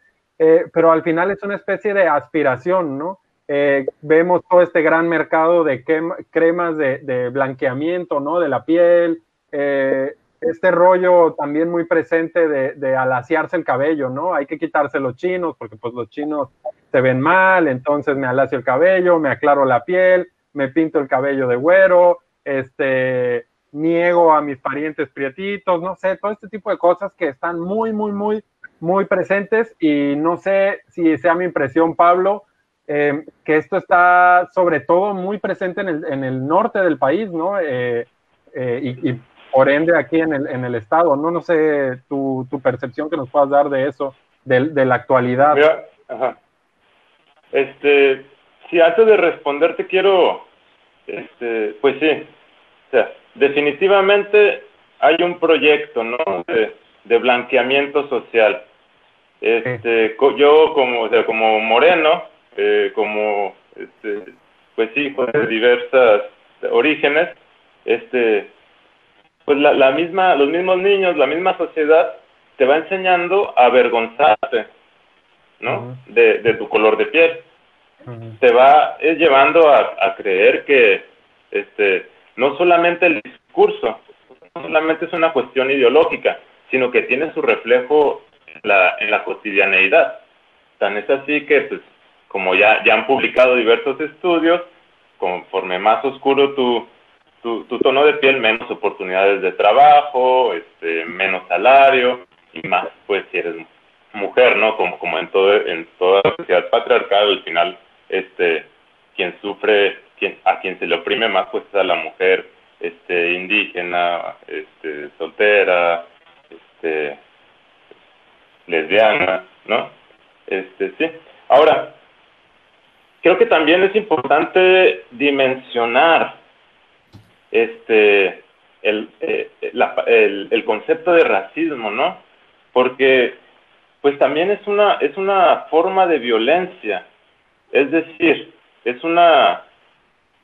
pero al final es una especie de aspiración, ¿no? Eh, vemos todo este gran mercado de cremas de, blanqueamiento, ¿no? De la piel, eh, este rollo también muy presente de, alaciarse el cabello, ¿no? Hay que quitarse los chinos porque pues los chinos se ven mal, entonces me alacio el cabello, me aclaro la piel, me pinto el cabello de güero, este, niego a mis parientes prietitos, no sé, todo este tipo de cosas que están muy, muy, muy, muy presentes y no sé si sea mi impresión, Pablo, eh, que esto está sobre todo muy presente en el, en el norte del país, ¿no? Eh, eh, y, por ende aquí en el, en el estado, ¿no? No sé tu, tu, percepción que nos puedas dar de eso, de, de la actualidad. ajá. Este, si antes de responderte quiero, este, pues sí, o sea, definitivamente hay un proyecto, ¿no? De, de blanqueamiento social. Este, yo como, o sea, como moreno, eh, como, este, pues sí, de diversas orígenes, este, pues la, la, misma, los mismos niños, la misma sociedad te va enseñando a avergonzarte, ¿no? de, de, tu color de piel. Te va es llevando a, a, creer que este, no solamente el discurso, no solamente es una cuestión ideológica, sino que tiene su reflejo en la, en la cotidianeidad. Tan es así que pues, como ya, ya han publicado diversos estudios, conforme más oscuro tu, tu, tono de piel, menos oportunidades de trabajo, este, menos salario y más, pues si eres mujer, ¿no? Como, como en, todo, en toda la sociedad patriarcal, al final, este, quien sufre, quien, a quien se le oprime más, pues es a la mujer este, indígena, este, soltera, este, lesbiana, ¿no? Este, sí. Ahora, creo que también es importante dimensionar este, el, eh, el, el, concepto de racismo, ¿no? Porque pues también es una, es una forma de violencia, es decir, es una,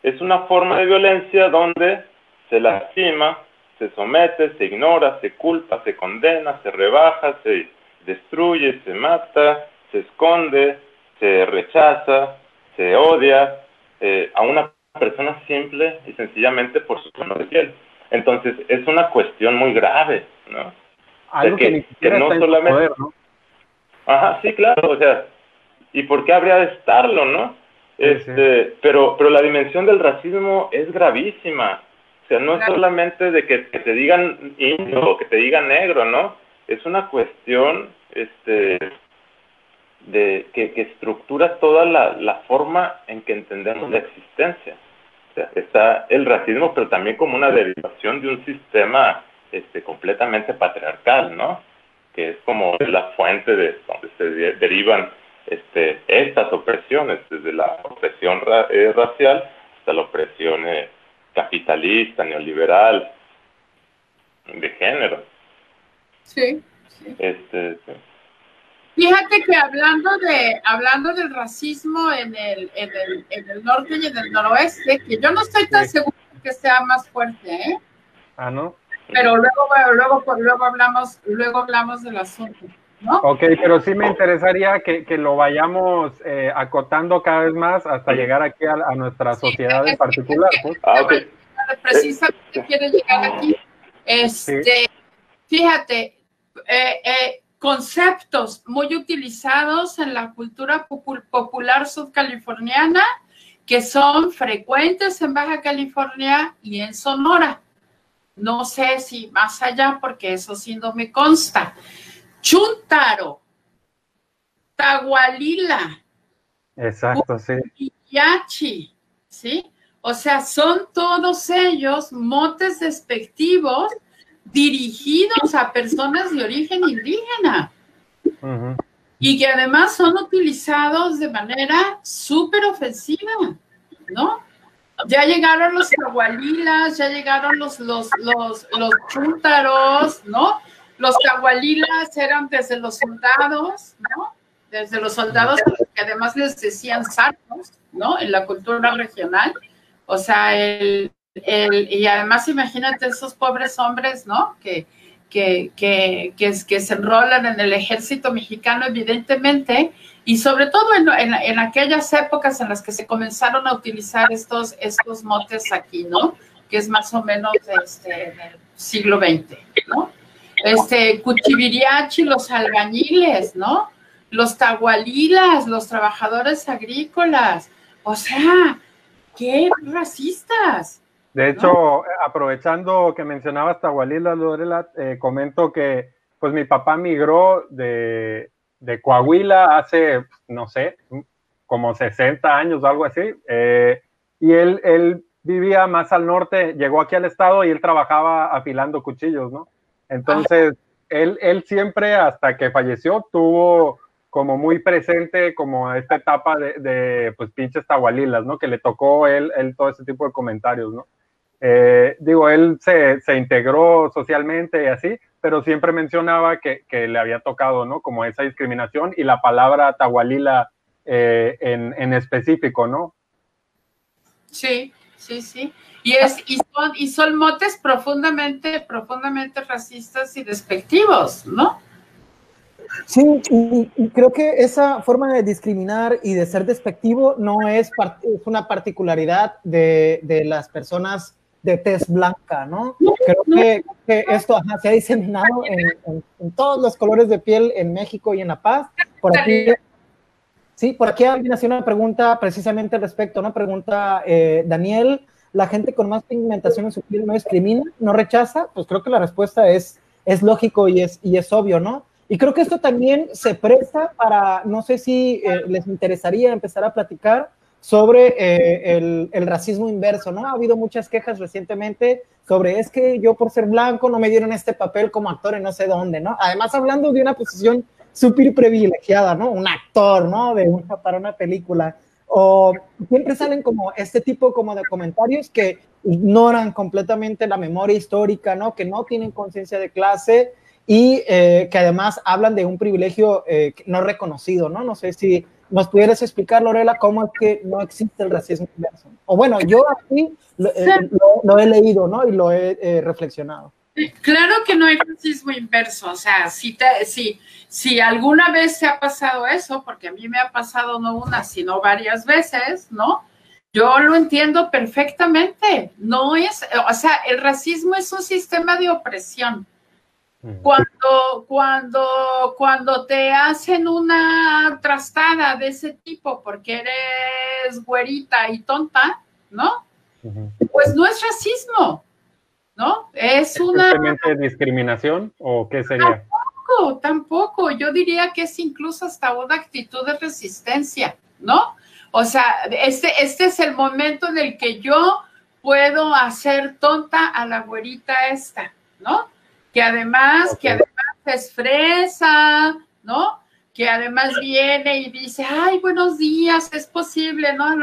es una forma de violencia donde se lastima, se somete, se ignora, se culpa, se condena, se rebaja, se destruye, se mata, se esconde, se rechaza, se odia eh, a una persona simple y sencillamente por su tono de piel. Entonces, es una cuestión muy grave, ¿no? Algo que, no solamente... ¿no? Ajá, sí, claro, o sea, ¿y por qué habría de estarlo, no? Este, Pero, pero la dimensión del racismo es gravísima. O sea, no es solamente de que, te digan indio o que te digan negro, ¿no? Es una cuestión este, de que, que estructura toda la, la, forma en que entendemos la existencia. O sea, está el racismo, pero también como una derivación de un sistema este, completamente patriarcal, ¿no? Que es como la fuente de donde se derivan este, estas opresiones, desde la opresión eh, racial hasta la opresión eh, capitalista, neoliberal, de género. Sí. Este, Fíjate que hablando de hablando del racismo en el, en el, en el norte y en el noroeste, que yo no estoy tan seguro que sea más fuerte, ¿eh? Ah, ¿no? Pero luego, luego, luego hablamos, luego hablamos del asunto. ¿No? Ok, pero sí me interesaría que, que lo vayamos eh, acotando cada vez más hasta llegar aquí a, a nuestra sociedad en particular. Pues. Ah, okay. Precisamente quiere llegar aquí. Este, Fíjate, eh, eh, conceptos muy utilizados en la cultura popular subcaliforniana que son frecuentes en Baja California y en Sonora. No sé si más allá, porque eso sí no me consta. Chuntaro, Tahualila. Exacto, sí. Yachi, ¿sí? O sea, son todos ellos motes despectivos dirigidos a personas de origen indígena. Y que además son utilizados de manera súper ofensiva, ¿no? Ya llegaron los tahualilas, ya llegaron los, los, los, los chúntaros, ¿no? Los tahualilas eran desde los soldados, ¿no? Desde los soldados que además les decían sarcos, ¿no? En la cultura regional. O sea, el, y además imagínate esos pobres hombres, ¿no? Que, que, que, que, se enrolan en el ejército mexicano, evidentemente, y sobre todo en, en, aquellas épocas en las que se comenzaron a utilizar estos, estos motes aquí, ¿no? Que es más o menos este, del siglo XX, ¿no? Este, Cuchiviriachi, los albañiles, ¿no? Los tahualilas, los trabajadores agrícolas, o sea, qué racistas, de hecho, aprovechando que mencionabas Tahualila, Lorela, eh, comento que pues mi papá migró de, de, Coahuila hace, no sé, como 60 años o algo así, eh, y él, él vivía más al norte, llegó aquí al estado y él trabajaba afilando cuchillos, ¿no? Entonces, él, él siempre, hasta que falleció, tuvo como muy presente como esta etapa de, de pues pinches tahualilas, ¿no? Que le tocó él, él todo ese tipo de comentarios, ¿no? Eh, digo, él se, se, integró socialmente y así, pero siempre mencionaba que, que, le había tocado, ¿no? Como esa discriminación y la palabra tahualila eh, en, en, específico, ¿no? Sí, sí, sí. Y, es, y, son, y son motes profundamente, profundamente racistas y despectivos, ¿no? Sí, y, creo que esa forma de discriminar y de ser despectivo no es, es una particularidad de, de las personas de tez blanca, ¿no? Creo que, esto se ha diseminado en, todos los colores de piel en México y en La Paz. Por aquí, sí, por aquí alguien hacía una pregunta precisamente al respecto, una pregunta, eh, Daniel, ¿la gente con más pigmentación en su piel no discrimina, no rechaza? Pues creo que la respuesta es, es lógico y es, y es obvio, ¿no? Y creo que esto también se presta para, no sé si eh, les interesaría empezar a platicar sobre eh, el, el, racismo inverso, ¿no? Ha habido muchas quejas recientemente sobre es que yo por ser blanco no me dieron este papel como actor en no sé dónde, ¿no? Además hablando de una posición súper privilegiada, ¿no? Un actor, ¿no? De una, para una película. O siempre salen como este tipo como de comentarios que ignoran completamente la memoria histórica, ¿no? Que no tienen conciencia de clase y eh, que además hablan de un privilegio eh, no reconocido, ¿no? No sé si nos pudieras explicar, Lorela, cómo es que no existe el racismo inverso. O bueno, yo aquí lo, eh, he leído, ¿no? Y lo he reflexionado. Claro que no hay racismo inverso, o sea, si, te, si, si alguna vez se ha pasado eso, porque a mí me ha pasado no una, sino varias veces, ¿no? Yo lo entiendo perfectamente. No es, o sea, el racismo es un sistema de opresión. Cuando, cuando, cuando te hacen una trastada de ese tipo porque eres güerita y tonta, ¿no? Pues no es racismo, ¿no? Es, una... discriminación o qué sería? Tampoco, tampoco. Yo diría que es incluso hasta una actitud de resistencia, ¿no? O sea, este, este es el momento en el que yo puedo hacer tonta a la güerita esta, ¿no? Que además, que además es fresa, ¿no? Que además viene y dice, ay, buenos días, es posible, ¿no?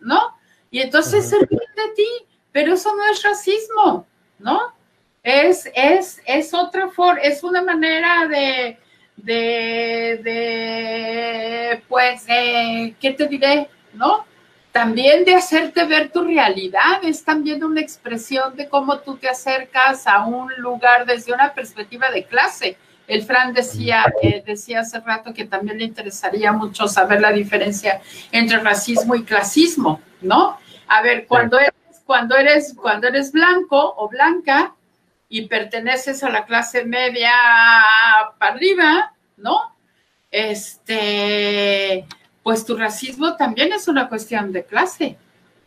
¿no? Y entonces se ríe de ti, pero eso no es racismo, ¿no? Es, es, es otra forma, es una manera de, de, de, pues, ¿qué te diré? ¿No? También de hacerte ver tu realidad, es también una expresión de cómo tú te acercas a un lugar desde una perspectiva de clase. El Fran decía, eh, decía hace rato que también le interesaría mucho saber la diferencia entre racismo y clasismo, ¿no? A ver, cuando eres cuando eres, cuando eres blanco o blanca y perteneces a la clase media para arriba, ¿no? Este, pues tu racismo también es una cuestión de clase,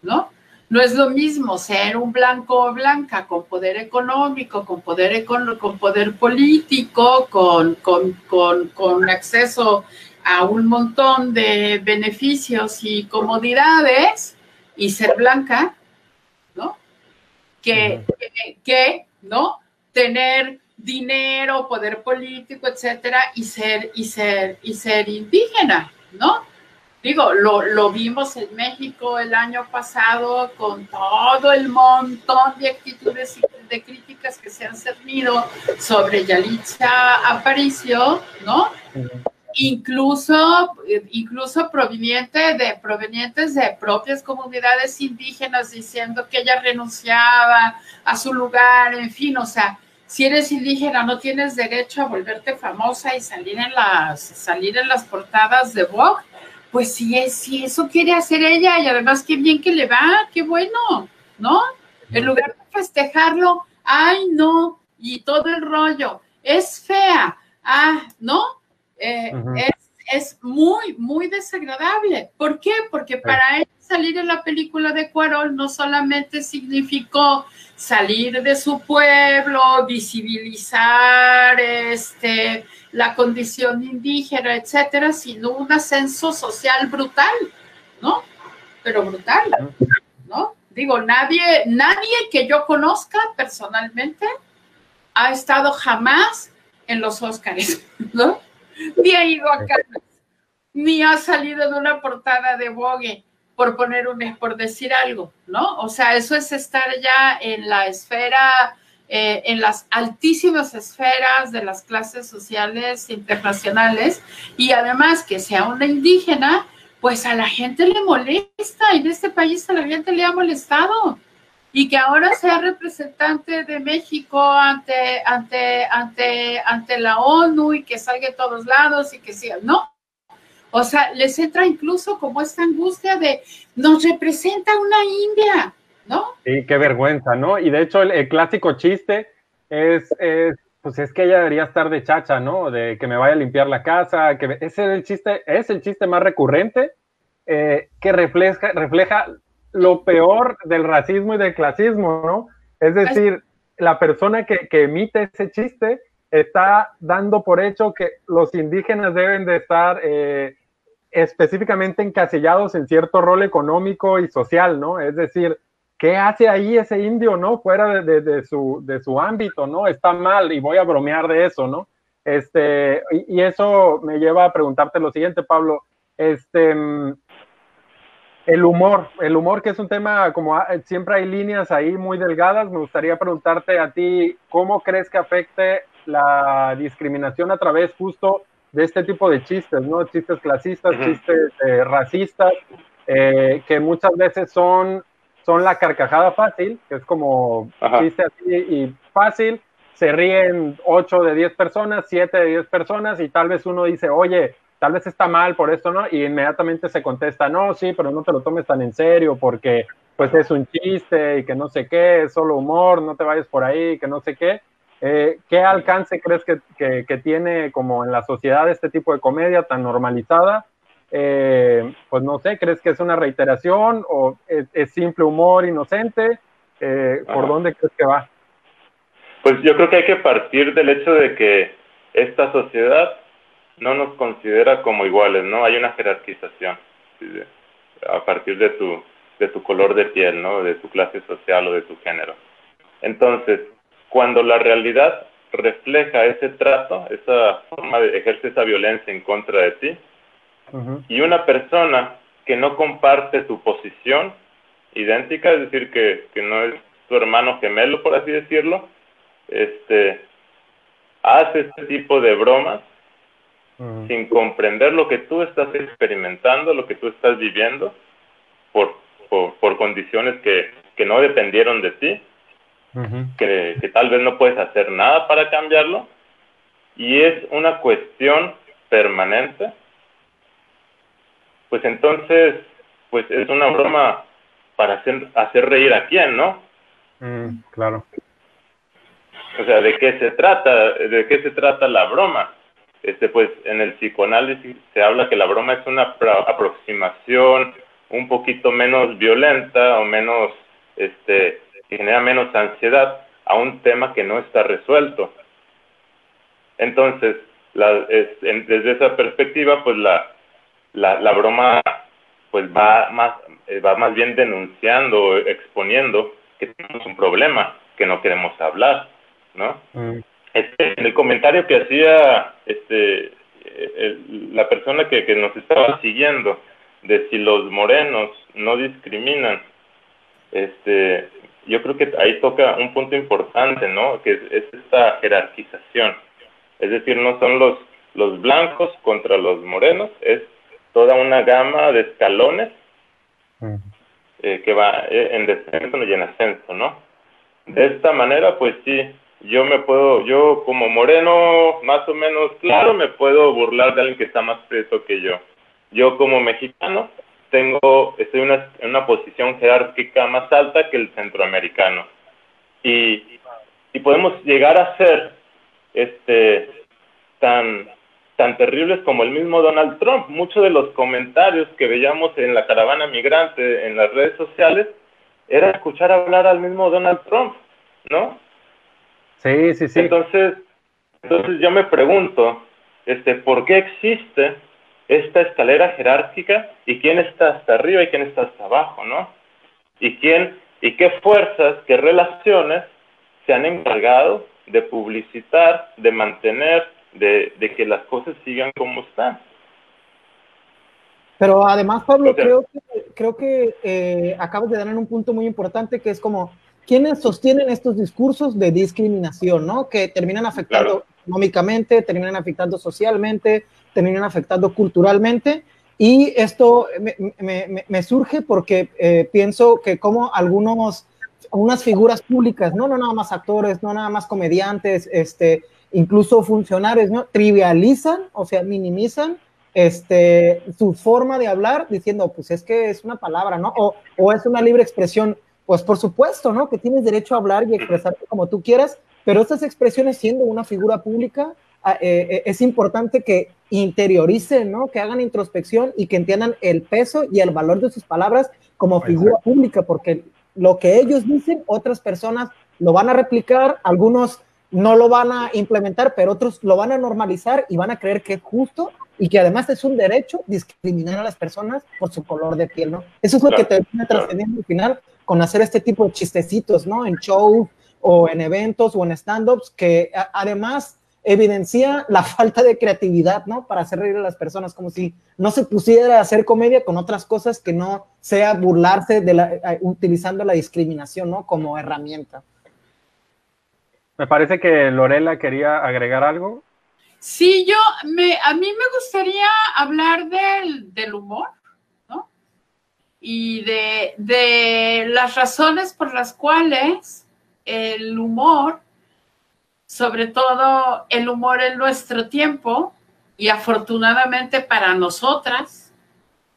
¿no? No es lo mismo ser un blanco o blanca con poder económico, con poder, con poder político, con, con, con acceso a un montón de beneficios y comodidades y ser blanca que, que, ¿no? Tener dinero, poder político, etcétera, y ser, y ser, y ser indígena, ¿no? Digo, lo, lo, vimos en México el año pasado con todo el montón de actitudes y de críticas que se han cernido sobre Yalitza Aparicio, ¿no? incluso, incluso proveniente de, provenientes de propias comunidades indígenas diciendo que ella renunciaba a su lugar, en fin, o sea, si eres indígena no tienes derecho a volverte famosa y salir en las, salir en las portadas de Vogue, pues si, es, si eso quiere hacer ella y además qué bien que le va, qué bueno, ¿no? En lugar de festejarlo, ay no, y todo el rollo, es fea, ah, ¿no? Eh, es, muy, muy desagradable. ¿Por qué? Porque para él salir en la película de Cuarol no solamente significó salir de su pueblo, visibilizar este, la condición indígena, etcétera, sino un ascenso social brutal, ¿no? Pero brutal, ¿no? Digo, nadie, nadie que yo conozca personalmente ha estado jamás en los Óscares, ¿no? ni ha ido a Cannes, ni ha salido de una portada de Vogue, por poner un, por decir algo, ¿no? O sea, eso es estar ya en la esfera, eh, en las altísimas esferas de las clases sociales internacionales y además que sea una indígena, pues a la gente le molesta y en este país a la gente le ha molestado y que ahora sea representante de México ante, ante, ante, ante la ONU y que salga de todos lados y que sea, no. O sea, les entra incluso como esta angustia de nos representa una India, ¿no? Sí, qué vergüenza, ¿no? Y de hecho el, clásico chiste es, es, pues es que ella debería estar de chacha, ¿no? De que me vaya a limpiar la casa, que ese es el chiste, es el chiste más recurrente eh, que refleja, refleja lo peor del racismo y del clasismo, ¿no? Es decir, la persona que, emite ese chiste está dando por hecho que los indígenas deben de estar eh, específicamente encasillados en cierto rol económico y social, ¿no? Es decir, ¿qué hace ahí ese indio, no? Fuera de, su, ámbito, ¿no? Está mal y voy a bromear de eso, ¿no? Este, y, eso me lleva a preguntarte lo siguiente, Pablo. Este, el humor, el humor que es un tema, como siempre hay líneas ahí muy delgadas, me gustaría preguntarte a ti, ¿cómo crees que afecte la discriminación a través justo de este tipo de chistes, ¿no? Chistes clasistas, chistes eh, racistas, eh, que muchas veces son, son la carcajada fácil, que es como chiste así y fácil, se ríen 8 de 10 personas, 7 de 10 personas y tal vez uno dice, oye, tal vez está mal por esto, ¿no? Y inmediatamente se contesta, no, sí, pero no te lo tomes tan en serio porque pues es un chiste y que no sé qué, es solo humor, no te vayas por ahí, que no sé qué. Eh, ¿Qué alcance crees que, tiene como en la sociedad este tipo de comedia tan normalizada? Eh, pues no sé, ¿crees que es una reiteración o es, simple humor inocente? Eh, ¿Por dónde crees que va? Pues yo creo que hay que partir del hecho de que esta sociedad no nos considera como iguales, ¿no? Hay una jerarquización a partir de tu, de tu color de piel, ¿no? De tu clase social o de tu género. Entonces, cuando la realidad refleja ese trato, esa forma de ejercer esa violencia en contra de ti, y una persona que no comparte tu posición idéntica, es decir, que, que, no es tu hermano gemelo, por así decirlo, este, hace este tipo de bromas sin comprender lo que tú estás experimentando, lo que tú estás viviendo, por, por, por condiciones que, que no dependieron de ti, que, tal vez no puedes hacer nada para cambiarlo y es una cuestión permanente, pues entonces, pues es una broma para hacer, hacer reír a quién, ¿no? Mm, claro. O sea, ¿de qué se trata? ¿De qué se trata la broma? Este, pues en el psicoanálisis se habla que la broma es una aproximación un poquito menos violenta o menos este, genera menos ansiedad a un tema que no está resuelto. Entonces, desde esa perspectiva, pues la, la, broma pues va más, eh, va más bien denunciando, exponiendo que tenemos un problema, que no queremos hablar, ¿no? Mm. Este, en el comentario que hacía este, la persona que, que nos estaba siguiendo, de si los morenos no discriminan, este, yo creo que ahí toca un punto importante, ¿no? Que es, esta jerarquización. Es decir, no son los, los blancos contra los morenos, es toda una gama de escalones eh, que va eh, en descenso y en ascenso, ¿no? De esta manera, pues sí, yo me puedo, yo como moreno más o menos claro, me puedo burlar de alguien que está más preso que yo. Yo como mexicano tengo, estoy en una, en una posición jerárquica más alta que el centroamericano. Y, y podemos llegar a ser este, tan, tan terribles como el mismo Donald Trump. Muchos de los comentarios que veíamos en la caravana migrante en las redes sociales era escuchar hablar al mismo Donald Trump, ¿no? Sí, sí, sí. Entonces, entonces yo me pregunto, este, ¿por qué existe esta escalera jerárquica y quién está hasta arriba y quién está hasta abajo, ¿no? Y quién y qué fuerzas, qué relaciones se han encargado de publicitar, de mantener, de, que las cosas sigan como están. Pero además, Pablo, creo que, creo que eh, acabas de dar en un punto muy importante que es como, ¿quiénes sostienen estos discursos de discriminación, ¿no? Que terminan afectando económicamente, terminan afectando socialmente, terminan afectando culturalmente. Y esto me, surge porque eh, pienso que como algunos, unas figuras públicas, no, no nada más actores, no nada más comediantes, este, incluso funcionarios, ¿no? Trivializan, o sea, minimizan este, su forma de hablar diciendo, pues es que es una palabra, ¿no? O, o es una libre expresión. Pues por supuesto, ¿no? Que tienes derecho a hablar y expresarte como tú quieras, pero estas expresiones siendo una figura pública, eh, eh, es importante que interioricen, ¿no? Que hagan introspección y que entiendan el peso y el valor de sus palabras como figura pública, porque lo que ellos dicen, otras personas lo van a replicar, algunos no lo van a implementar, pero otros lo van a normalizar y van a creer que es justo y que además es un derecho discriminar a las personas por su color de piel, ¿no? Eso es lo que termina trascendiendo al final con hacer este tipo de chistecitos, ¿no? En shows o en eventos o en stand-ups que además evidencia la falta de creatividad, ¿no? Para hacer reír a las personas, como si no se pusiera a hacer comedia con otras cosas que no sea burlarse de la, eh, utilizando la discriminación, ¿no? Como herramienta. Me parece que Lorela quería agregar algo. Sí, yo, me, a mí me gustaría hablar del, del humor, ¿no? Y de, de las razones por las cuales el humor sobre todo el humor en nuestro tiempo y afortunadamente para nosotras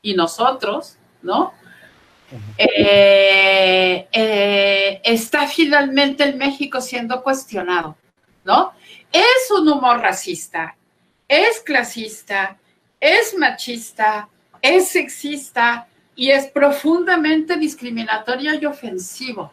y nosotros, ¿no? Eh, eh, está finalmente en México siendo cuestionado, ¿no? Es un humor racista, es clasista, es machista, es sexista y es profundamente discriminatorio y ofensivo.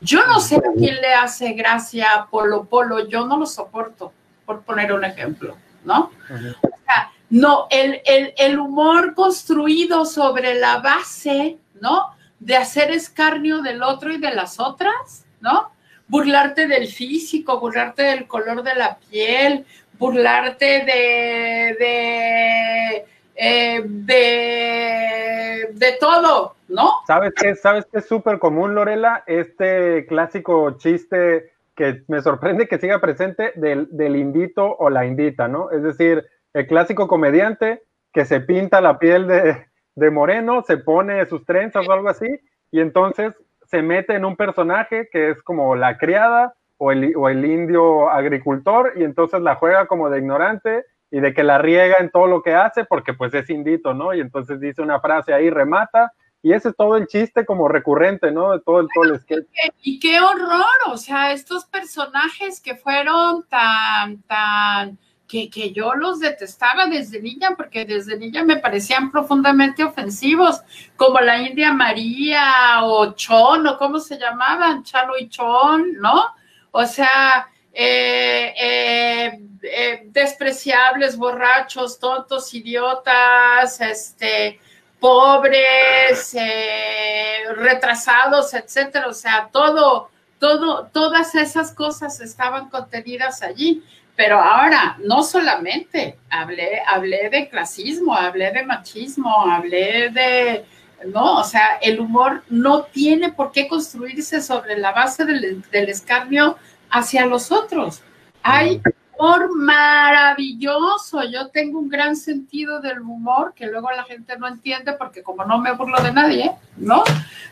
Yo no sé a quién le hace gracia Polo Polo, yo no lo soporto, por poner un ejemplo, ¿no? O sea, no, el, el, humor construido sobre la base, ¿no? De hacer escarnio del otro y de las otras, ¿no? Burlarte del físico, burlarte del color de la piel, burlarte de, de eh, de, de todo, ¿no? ¿Sabes qué? ¿Sabes qué es súper común, Lorela? Este clásico chiste que me sorprende que siga presente del, del indito o la indita, ¿no? Es decir, el clásico comediante que se pinta la piel de, de moreno, se pone sus trenzas o algo así, y entonces se mete en un personaje que es como la criada o el, o el indio agricultor, y entonces la juega como de ignorante y de que la riega en todo lo que hace porque pues es indito, ¿no? Y entonces dice una frase ahí, remata, y ese es todo el chiste como recurrente, ¿no? De todo el, todo el sketch. Y qué horror, o sea, estos personajes que fueron tan, tan, que, que, yo los detestaba desde niña, porque desde niña me parecían profundamente ofensivos, como la India María o Chon, o cómo se llamaban, Chalo y Chon, ¿no? O sea, eh, eh, eh, despreciables, borrachos, tontos, idiotas, este, pobres, retrasados, etcétera. O sea, todo, todo, todas esas cosas estaban contenidas allí. Pero ahora, no solamente hablé, hablé de clasismo, hablé de machismo, hablé de, no, o sea, el humor no tiene por qué construirse sobre la base del, del escarnio hacia los otros. Hay humor maravilloso. Yo tengo un gran sentido del humor que luego la gente no entiende porque como no me burlo de nadie, ¿no?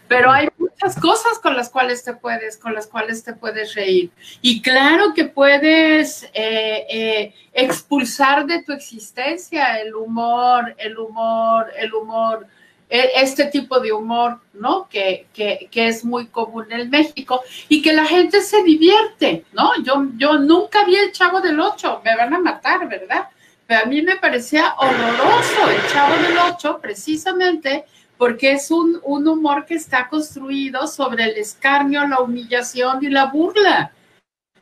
Pero hay muchas cosas con las cuales te puedes, con las cuales te puedes reír. Y claro que puedes eh, eh, expulsar de tu existencia el humor, el humor, el humor este tipo de humor, ¿no? Que, que, que, es muy común en México y que la gente se divierte, ¿no? Yo, yo nunca vi el Chavo del Ocho, me van a matar, ¿verdad? Pero a mí me parecía horroroso el Chavo del Ocho, precisamente porque es un, un humor que está construido sobre el escarnio, la humillación y la burla.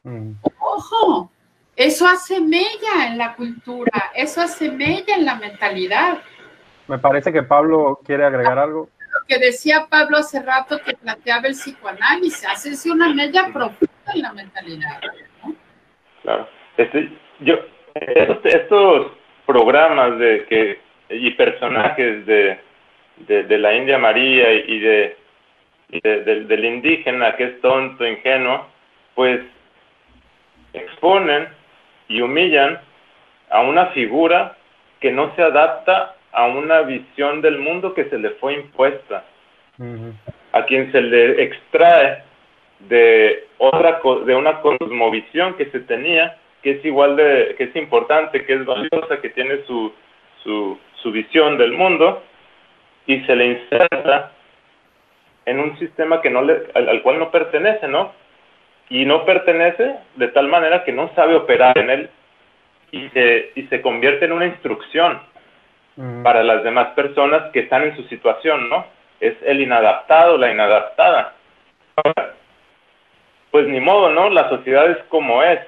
Mm. Ojo, eso hace mella en la cultura, eso hace mella en la mentalidad. Me parece que Pablo quiere agregar algo. Lo que decía Pablo hace rato que planteaba el psicoanálisis, hace una media profunda en la mentalidad. Claro. Este, yo, estos, programas de que y personajes de, de, la India María y de, del indígena que es tonto, ingenuo, pues exponen y humillan a una figura que no se adapta a una visión del mundo que se le fue impuesta, a quien se le extrae de otra de una cosmovisión que se tenía, que es igual de, que es importante, que es valiosa, que tiene su, su, su visión del mundo, y se le inserta en un sistema que no le, al, cual no pertenece, ¿no? Y no pertenece de tal manera que no sabe operar en él y se, y se convierte en una instrucción para las demás personas que están en su situación, ¿no? Es el inadaptado, la inadaptada. pues ni modo, ¿no? La sociedad es como es.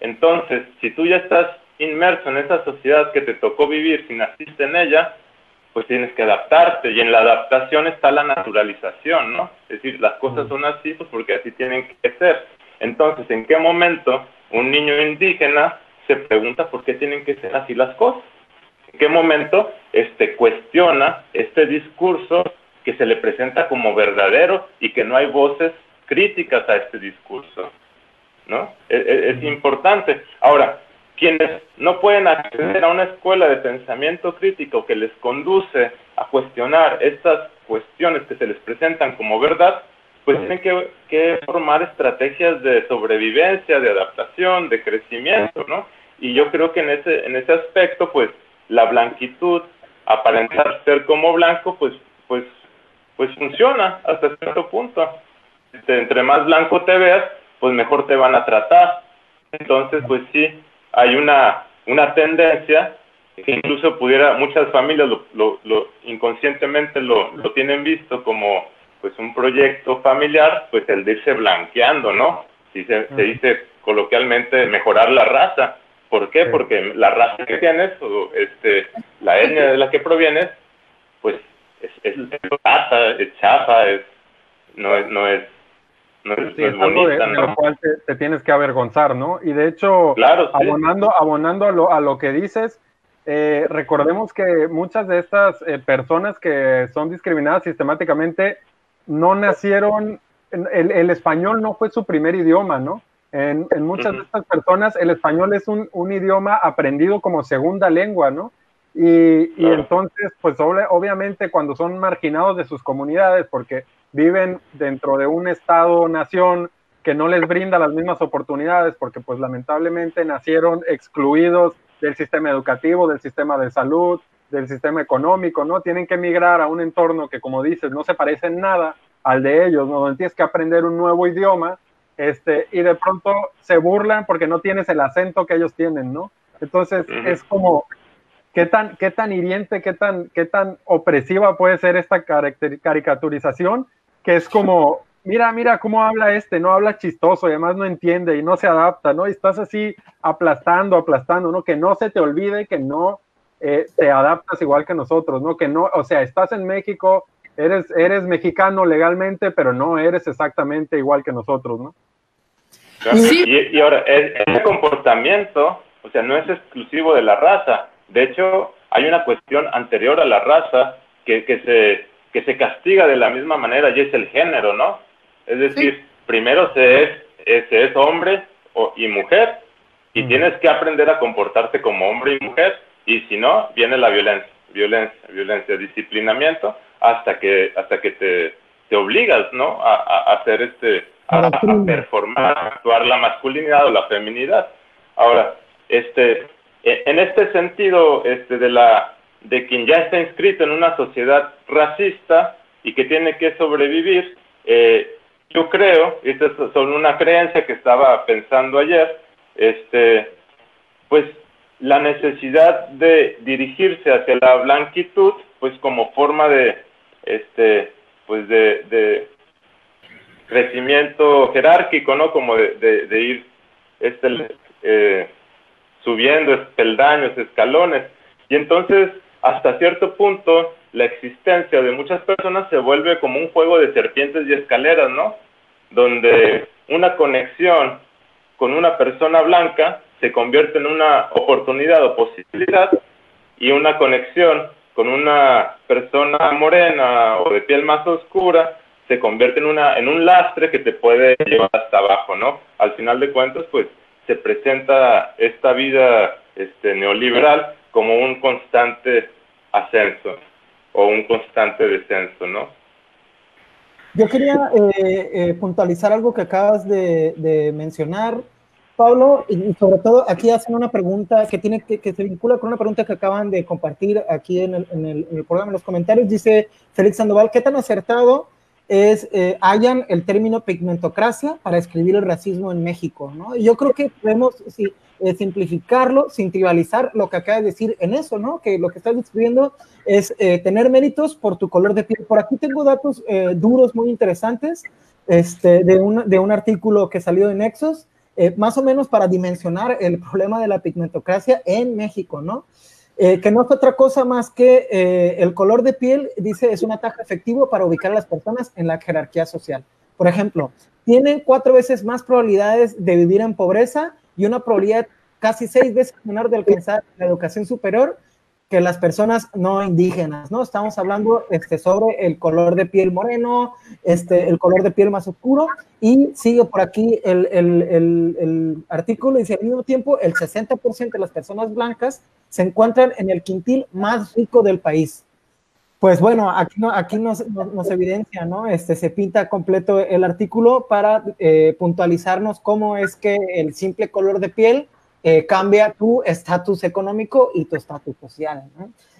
Entonces, si tú ya estás inmerso en esa sociedad que te tocó vivir, si naciste en ella, pues tienes que adaptarte y en la adaptación está la naturalización, ¿no? Es decir, las cosas son así, pues porque así tienen que ser. Entonces, ¿en qué momento un niño indígena se pregunta por qué tienen que ser así las cosas? ¿En qué momento este cuestiona este discurso que se le presenta como verdadero y que no hay voces críticas a este discurso? ¿No? Es, es importante. Ahora, quienes no pueden acceder a una escuela de pensamiento crítico que les conduce a cuestionar estas cuestiones que se les presentan como verdad, pues tienen que, formar estrategias de sobrevivencia, de adaptación, de crecimiento, ¿no? Y yo creo que en ese, en ese aspecto, pues, la blanquitud, aparentar ser como blanco, pues, pues, pues funciona hasta cierto punto. Este, entre más blanco te veas, pues mejor te van a tratar. Entonces, pues sí, hay una, una tendencia que incluso pudiera, muchas familias lo, lo, inconscientemente lo, lo, tienen visto como pues un proyecto familiar, pues el de irse blanqueando, ¿no? Si se, se dice coloquialmente mejorar la raza. ¿Por qué? Porque la raza que tienes, o este, la etnia de la que provienes, pues es, es, es es chafa, es, no es, no es sí, es, algo de, lo cual te, tienes que avergonzar, ¿no? Y de hecho, abonando, abonando a lo, a lo que dices, eh, recordemos que muchas de estas eh, personas que son discriminadas sistemáticamente no nacieron, el, el, español no fue su primer idioma, ¿no? En, en muchas de estas personas el español es un, un, idioma aprendido como segunda lengua, ¿no? Y, y entonces, pues obviamente cuando son marginados de sus comunidades, porque viven dentro de un estado-nación que no les brinda las mismas oportunidades porque pues lamentablemente nacieron excluidos del sistema educativo, del sistema de salud, del sistema económico, ¿no? Tienen que emigrar a un entorno que, como dices, no se parece en nada al de ellos, ¿no? Donde tienes que aprender un nuevo idioma, este, y de pronto se burlan porque no tienes el acento que ellos tienen, ¿no? Entonces es como, ¿qué tan, qué tan hiriente, qué tan, qué tan opresiva puede ser esta caricaturización que es como, mira, mira cómo habla este, no habla chistoso y además no entiende y no se adapta, ¿no? Y estás así aplastando, aplastando, ¿no? Que no se te olvide que no eh, te adaptas igual que nosotros, ¿no? Que no, o sea, estás en México, eres, eres mexicano legalmente, pero no eres exactamente igual que nosotros, ¿no? Y, ahora, ese comportamiento, o sea, no es exclusivo de la raza. De hecho, hay una cuestión anterior a la raza que, que se que se castiga de la misma manera y es el género, ¿no? Es decir, primero se es, se es hombre y mujer y tienes que aprender a comportarte como hombre y mujer y si no, viene la violencia, violencia, violencia, disciplinamiento hasta que, hasta que te, te obligas, ¿no? A, a hacer este, a, performar, a actuar la masculinidad o la feminidad. Ahora, este, e, en este sentido, este, de la, de quien ya está inscrito en una sociedad racista y que tiene que sobrevivir, eh, yo creo, y esta es solo una creencia que estaba pensando ayer, este, pues la necesidad de dirigirse hacia la blanquitud, pues como forma de, este, pues de, de crecimiento jerárquico, ¿no? Como de, de, ir este, eh, subiendo espeldaños, escalones. Y entonces hasta cierto punto la existencia de muchas personas se vuelve como un juego de serpientes y escaleras, ¿no? Donde una conexión con una persona blanca se convierte en una oportunidad o posibilidad y una conexión con una persona morena o de piel más oscura se convierte en una en un lastre que te puede llevar hasta abajo, ¿no? Al final de cuentas, pues se presenta esta vida este neoliberal como un constante ascenso o un constante descenso, ¿no? Yo quería eh, eh, puntualizar algo que acabas de, mencionar, Pablo, y sobre todo aquí hacen una pregunta que, tiene, que, que, se vincula con una pregunta que acaban de compartir aquí en el, en el, en el programa, en los comentarios. Dice Félix Sandoval, ¿qué tan acertado es, eh, hayan el término pigmentocracia para escribir el racismo en México? ¿no? Yo creo que podemos, si, eh, simplificarlo sin tribalizar lo que acaba de decir en eso, ¿no? Que lo que estás describiendo es eh, tener méritos por tu color de piel. Por aquí tengo datos eh, duros muy interesantes. este, de, un, de un artículo que salió de Nexos, más o menos para dimensionar el problema de la pigmentocracia en México, ¿no? Eh, que no es otra cosa más que eh, el color de piel, dice, es un ataque efectivo para ubicar a las personas en la jerarquía social. Por ejemplo, tienen cuatro veces más probabilidades de vivir en pobreza y una probabilidad casi seis veces menor de alcanzar la educación superior que las personas no indígenas, ¿no? Estamos hablando este, sobre el color de piel moreno, este, el color de piel más oscuro, y sigue por aquí el, el, el, el artículo, dice al mismo tiempo, el 60% de las personas blancas se encuentran en el quintil más rico del país. Pues bueno, aquí, no, aquí nos, nos, evidencia, ¿no? Este, se pinta completo el artículo para eh, puntualizarnos cómo es que el simple color de piel eh, cambia tu estatus económico y tu estatus social.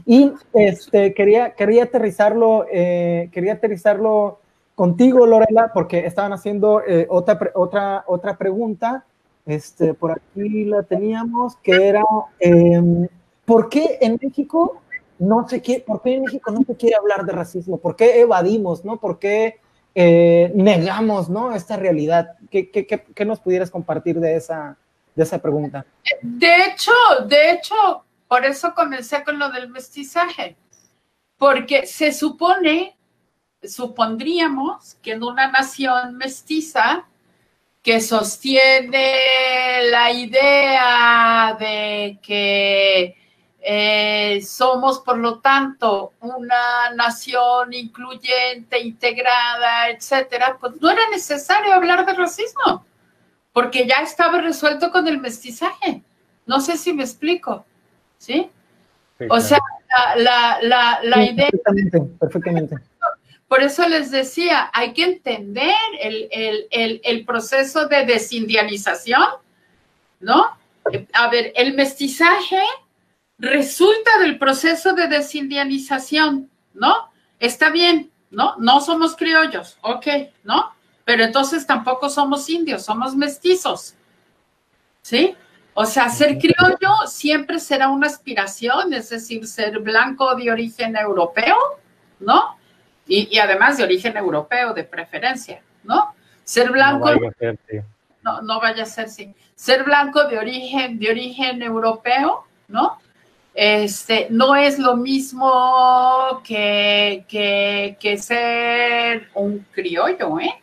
Y este, quería, quería, aterrizarlo, eh, quería aterrizarlo contigo, Lorela, porque estaban haciendo eh, otra, otra, otra pregunta. Este, por aquí la teníamos, que era, em, ¿por qué en México no se quiere, por qué en México no se quiere hablar de racismo? ¿Por qué evadimos, no? ¿Por qué negamos, no? Esta realidad. ¿Qué, qué, qué nos pudieras compartir de esa, de esa pregunta. De hecho, de hecho, por eso comencé con lo del mestizaje, porque se supone, supondríamos que en una nación mestiza que sostiene la idea de que eh, somos, por lo tanto, una nación incluyente, integrada, etcétera, pues no era necesario hablar de racismo porque ya estaba resuelto con el mestizaje. No sé si me explico, ¿sí? o sea, la, idea... Perfectamente, perfectamente. Por eso les decía, hay que entender el, proceso de desindianización, ¿no? A ver, el mestizaje resulta del proceso de desindianización, ¿no? Está bien, ¿no? No somos criollos, ok, ¿no? Pero entonces tampoco somos indios, somos mestizos. ¿Sí? O sea, ser criollo siempre será una aspiración, es decir, ser blanco de origen europeo, ¿no? Y, además de origen europeo, de preferencia, ¿no? Ser blanco. No vaya a ser, sí. No, no vaya a ser, sí. Ser blanco de origen, de origen europeo, ¿no? Este, no es lo mismo que, que, que ser un criollo, ¿eh?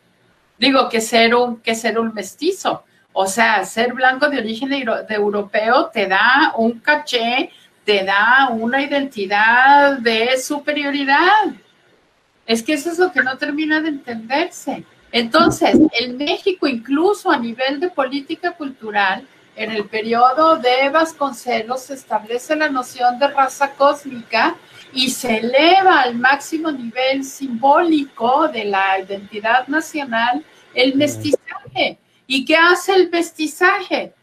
Digo, que ser un, que ser un mestizo. O sea, ser blanco de origen de, europeo te da un caché, te da una identidad de superioridad. Es que eso es lo que no termina de entenderse. Entonces, en México, incluso a nivel de política cultural, en el periodo de Vasconcelos se establece la noción de raza cósmica y se eleva al máximo nivel simbólico de la identidad nacional el mestizaje. ¿Y qué hace el mestizaje?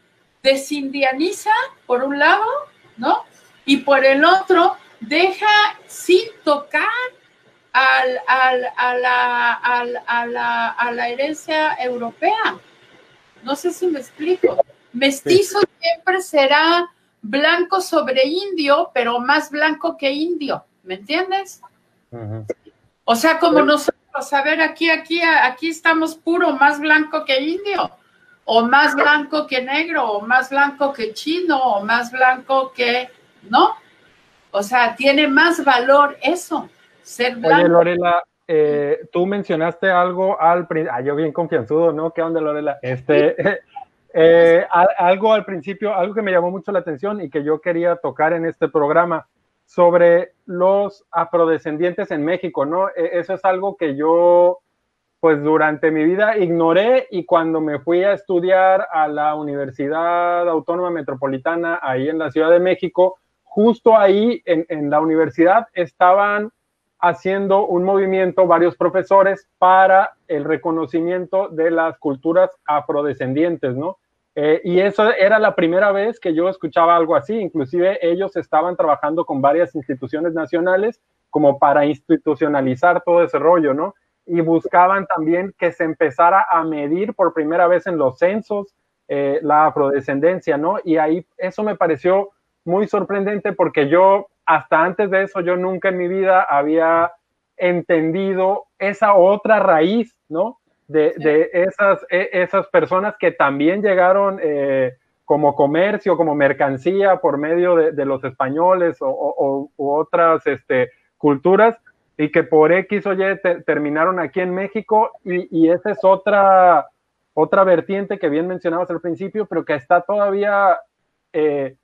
Desindianiza, por un lado, ¿no? Y por el otro, deja sin tocar al, al, a, la, a, la, a, la, herencia europea. No sé si me explico. Mestizo siempre será blanco sobre indio, pero más blanco que indio. ¿Me entiendes? O sea, como nosotros a ver, aquí, aquí, aquí estamos puro, más blanco que indio, o más blanco que negro, o más blanco que chino, o más blanco que, ¿no? O sea, tiene más valor eso, ser blanco. Oye, Lorela, eh, tú mencionaste algo al principio, ah, yo bien confianzudo, ¿no? ¿Qué onda, Lorela? Este, eh, algo al principio, algo que me llamó mucho la atención y que yo quería tocar en este programa sobre los afrodescendientes en México, ¿no? E, eso es algo que yo, pues durante mi vida ignoré y cuando me fui a estudiar a la Universidad Autónoma Metropolitana, ahí en la Ciudad de México, justo ahí en, en la universidad estaban haciendo un movimiento varios profesores para el reconocimiento de las culturas afrodescendientes, ¿no? Eh, y eso era la primera vez que yo escuchaba algo así. Inclusive ellos estaban trabajando con varias instituciones nacionales como para institucionalizar todo ese rollo, ¿no? Y buscaban también que se empezara a medir por primera vez en los censos eh, la afrodescendencia, ¿no? Y ahí eso me pareció muy sorprendente porque yo, hasta antes de eso, yo nunca en mi vida había entendido esa otra raíz, ¿no? De, esas, e, esas personas que también llegaron eh, como comercio, como mercancía por medio de, los españoles o, u otras este, culturas y que por X o Y terminaron aquí en México y, esa es otra, otra vertiente que bien mencionabas al principio, pero que está todavía eh,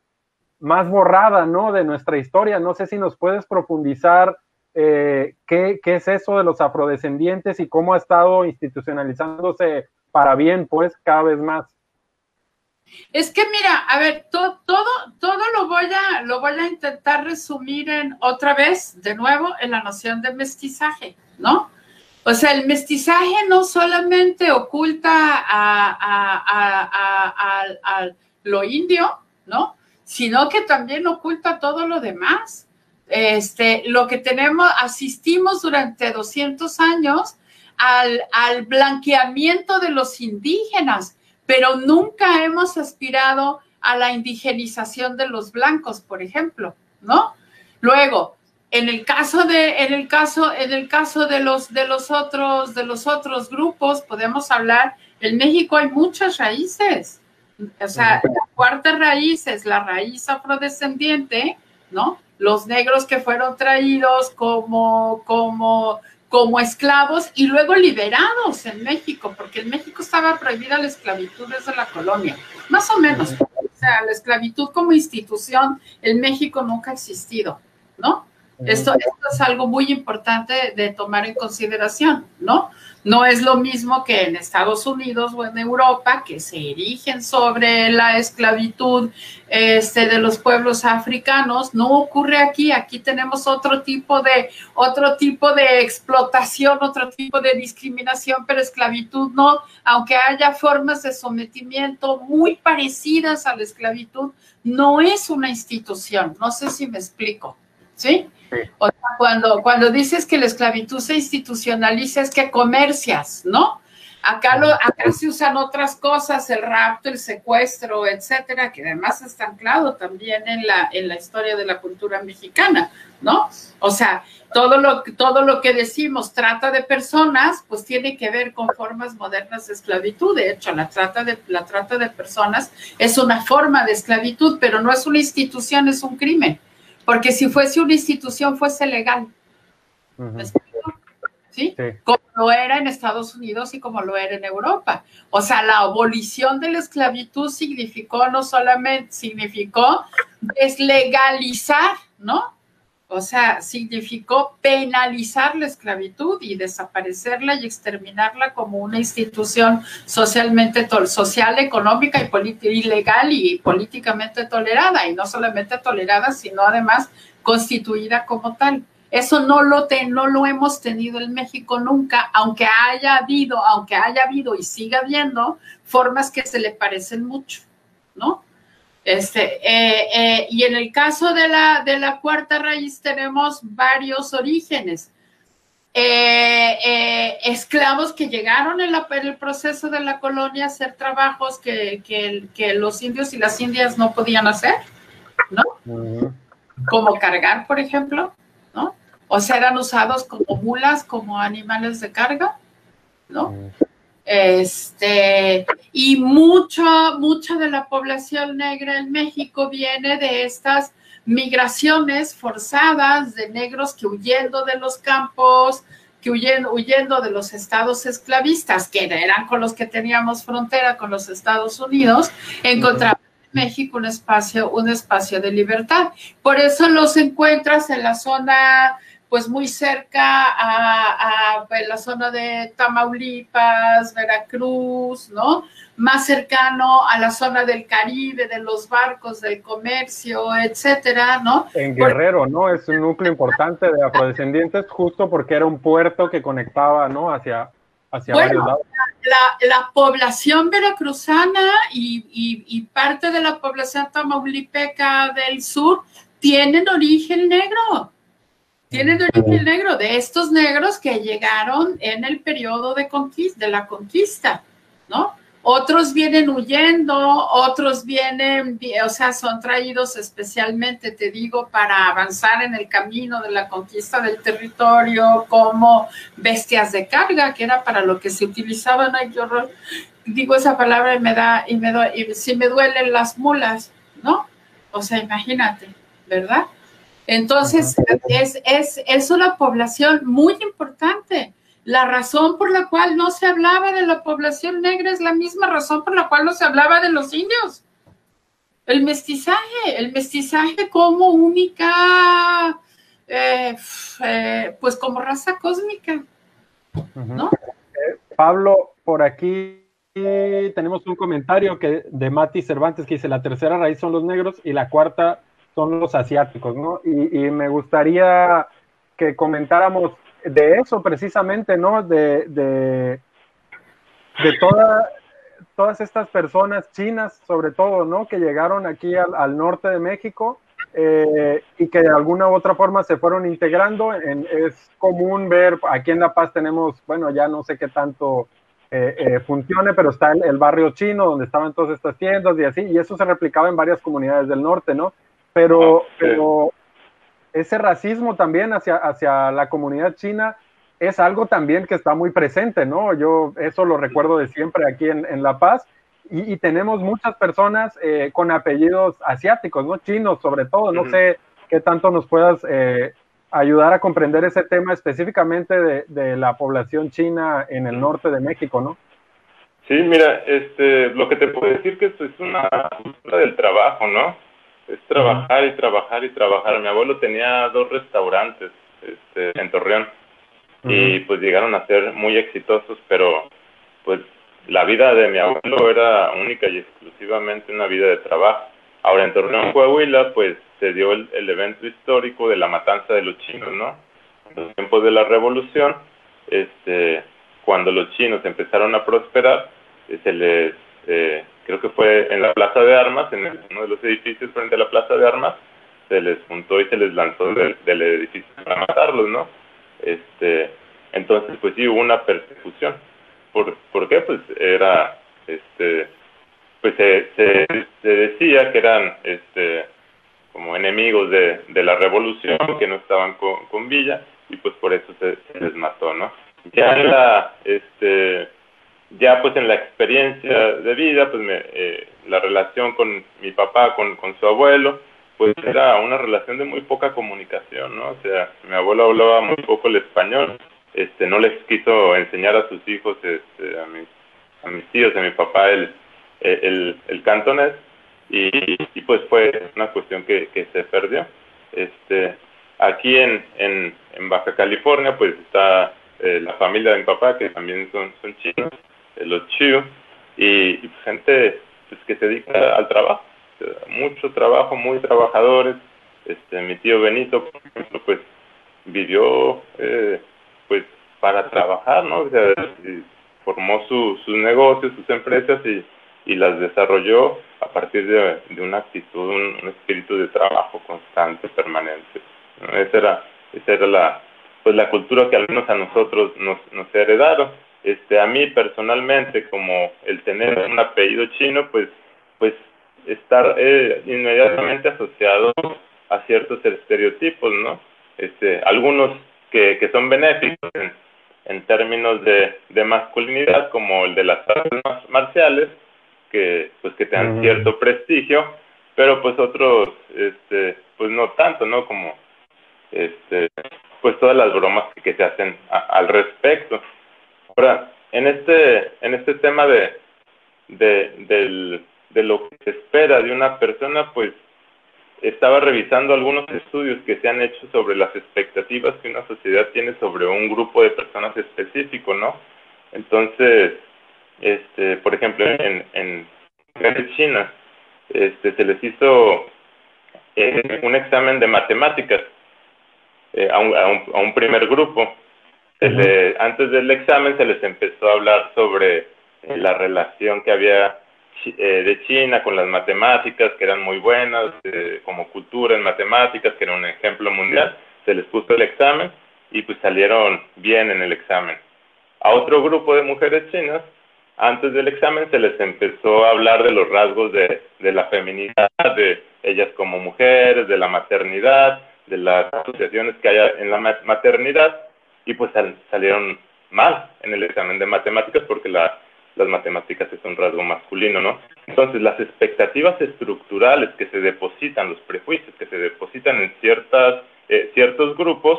más borrada, ¿no? De nuestra historia. No sé si nos puedes profundizar eh, ¿qué, es eso de los afrodescendientes y cómo ha estado institucionalizándose para bien, pues, cada vez más. Es que mira, a ver, todo, todo, lo voy a, lo voy a intentar resumir en otra vez, de nuevo, en la noción de mestizaje, ¿no? O sea, el mestizaje no solamente oculta a, lo indio, ¿no? Sino que también oculta todo lo demás. Este, lo que tenemos, asistimos durante 200 años al, al blanqueamiento de los indígenas, pero nunca hemos aspirado a la indigenización de los blancos, por ejemplo, ¿no? Luego, en el caso de, en el caso, en el caso de los, de los otros, de los otros grupos, podemos hablar, en México hay muchas raíces. O sea, la cuarta raíz es la raíz afrodescendiente, ¿no? Los negros que fueron traídos como, como, como esclavos y luego liberados en México, porque en México estaba prohibida la esclavitud desde la colonia, más o menos. O sea, la esclavitud como institución en México nunca ha existido, ¿no? Esto, esto es algo muy importante de tomar en consideración, ¿no? No es lo mismo que en Estados Unidos o en Europa, que se erigen sobre la esclavitud este, de los pueblos africanos. No ocurre aquí. Aquí tenemos otro tipo de, otro tipo de explotación, otro tipo de discriminación, pero esclavitud no. Aunque haya formas de sometimiento muy parecidas a la esclavitud, no es una institución. No sé si me explico. ¿Sí? O sea, cuando, cuando dices que la esclavitud se institucionaliza es que comercias, ¿no? Acá, lo, acá se usan otras cosas, el rapto, el secuestro, etcétera, que además está anclado también en la, en la historia de la cultura mexicana, ¿no? O sea, todo lo, todo lo que decimos trata de personas, pues tiene que ver con formas modernas de esclavitud. De hecho, la trata de, la trata de personas es una forma de esclavitud, pero no es una institución, es un crimen. Porque si fuese una institución, fuese legal. ¿Sí? Como lo era en Estados Unidos y como lo era en Europa. O sea, la abolición de la esclavitud significó no solamente, significó deslegalizar, ¿no? O sea, significó penalizar la esclavitud y desaparecerla y exterminarla como una institución socialmente, social, económica y, legal y políticamente tolerada. Y no solamente tolerada, sino además constituida como tal. Eso no lo, no lo hemos tenido en México nunca, aunque haya habido, aunque haya habido y siga habiendo formas que se le parecen mucho, ¿no? Este, eh, eh, y en el caso de la, de la cuarta raíz tenemos varios orígenes. Eh, esclavos que llegaron en, el proceso de la colonia a hacer trabajos que, que, los indios y las indias no podían hacer, ¿no? Como cargar, por ejemplo, ¿no? O sea, eran usados como mulas, como animales de carga, ¿no? Este, y mucho, mucha de la población negra en México viene de estas migraciones forzadas de negros que huyendo de los campos, que huyendo, huyendo de los estados esclavistas, que eran con los que teníamos frontera con los Estados Unidos, encontraban en México un espacio, un espacio de libertad. Por eso los encuentras en la zona pues muy cerca a, la zona de Tamaulipas, Veracruz, ¿no? Más cercano a la zona del Caribe, de los barcos, del comercio, etcétera, ¿no? En Guerrero, ¿no? Es un núcleo importante de afrodescendientes justo porque era un puerto que conectaba, ¿no? Hacia, hacia varios lados. La, la, población veracruzana y, y parte de la población tamaulipeca del sur tienen origen negro tienen origen negro, de estos negros que llegaron en el periodo de, conquista, de la conquista, ¿no? Otros vienen huyendo, otros vienen, o sea, son traídos especialmente, te digo, para avanzar en el camino de la conquista del territorio como bestias de carga, que era para lo que se utilizaban. yo digo esa palabra y me da, y me da, y si me duelen las mulas, ¿no? O sea, imagínate, ¿verdad? Entonces, es, es, es una población muy importante la razón por la cual no se hablaba de la población negra es la misma razón por la cual no se hablaba de los indios. El mestizaje, el mestizaje como única, eh, eh, pues como raza cósmica. ¿no? Eh, Pablo, por aquí tenemos un comentario que, de Mati Cervantes que dice, la tercera raíz son los negros y la cuarta son los asiáticos, ¿no? Y, me gustaría que comentáramos de eso precisamente, ¿no? De, de, todas estas personas chinas, sobre todo, ¿no? Que llegaron aquí al, norte de México eh, y que de alguna u otra forma se fueron integrando. es común ver, aquí en La Paz tenemos, bueno, ya no sé qué tanto eh, eh, funcione, pero está el, barrio chino donde estaban todas estas tiendas y así, y eso se replicaba en varias comunidades del norte, ¿no? Pero, ah, pero ese racismo también hacia, hacia la comunidad china es algo también que está muy presente, ¿no? Yo eso lo recuerdo de siempre aquí en, La Paz y, tenemos muchas personas eh, con apellidos asiáticos, ¿no? Chinos sobre todo, no sé qué tanto nos puedas eh, ayudar a comprender ese tema específicamente de, la población china en el norte de México, ¿no? Sí, mira, este, lo que te puedo decir que esto es una cultura del trabajo, ¿no? Es trabajar y trabajar y trabajar. Mi abuelo tenía dos restaurantes este, en Torreón y pues llegaron a ser muy exitosos, pero pues la vida de mi abuelo era única y exclusivamente una vida de trabajo. Ahora en Torreón, Coahuila, pues se dio el, evento histórico de la matanza de los chinos, ¿no? En los tiempos de la revolución, este, cuando los chinos empezaron a prosperar, eh, se les eh, creo que fue en la Plaza de Armas, en uno de los edificios frente a la Plaza de Armas, se les juntó y se les lanzó del, edificio para matarlos, ¿no? Este, entonces, pues sí, hubo una persecución. ¿Por, ¿por qué? Pues era, este, pues se, se, decía que eran, este, como enemigos de, de la revolución, que no estaban con, con Villa, y pues por eso se, se les mató, ¿no? Ya en la, este, ya pues en la experiencia de vida, pues me, eh, la relación con mi papá, con, con su abuelo, pues era una relación de muy poca comunicación, ¿no? O sea, mi abuelo hablaba muy poco el español, este, no les quiso enseñar a sus hijos, este, a, mis, a mis tíos, a mi papá el, el, el cantonés, y, y, pues fue una cuestión que, que se perdió. Este, aquí en, en, en Baja California, pues está eh, la familia de mi papá, que también son, son chinos, los chios, y, pues, gente pues, que se dedica al trabajo, mucho trabajo, muy trabajadores. Este, mi tío Benito, por ejemplo, pues vivió eh, pues para trabajar, ¿no? Formó su, sus negocios, sus empresas y, y las desarrolló a partir de, de una actitud, un, espíritu de trabajo constante, permanente. Esa era, esa era la, pues la cultura que al menos a nosotros nos, nos heredaron este, a mí personalmente, como el tener un apellido chino, pues, pues estar eh, inmediatamente asociado a ciertos estereotipos, ¿no? Este, algunos que, que son benéficos en, en términos de, de, masculinidad, como el de las artes marciales, que pues que tengan cierto prestigio, pero pues otros, este, pues no tanto, ¿no? Como, este, pues todas las bromas que, se hacen al respecto. Ahora, en este, en este tema de, de, lo que se espera de una persona, pues estaba revisando algunos estudios que se han hecho sobre las expectativas que una sociedad tiene sobre un grupo de personas específico, ¿no? Entonces, este, por ejemplo, en, en China, este, se les hizo eh, un examen de matemáticas eh, a, un, a un primer grupo antes del examen se les empezó a hablar sobre eh, la relación que había eh, de China con las matemáticas, que eran muy buenas, eh, como cultura en matemáticas, que era un ejemplo mundial. Se les puso el examen y pues salieron bien en el examen. A otro grupo de mujeres chinas antes del examen se les empezó a hablar de los rasgos de, de la feminidad, de ellas como mujeres, de la maternidad, de las asociaciones que hay en la maternidad, y pues salieron mal en el examen de matemáticas porque la, las matemáticas es un rasgo masculino, ¿no? Entonces, las expectativas estructurales que se depositan, los prejuicios que se depositan en ciertas, eh, ciertos grupos,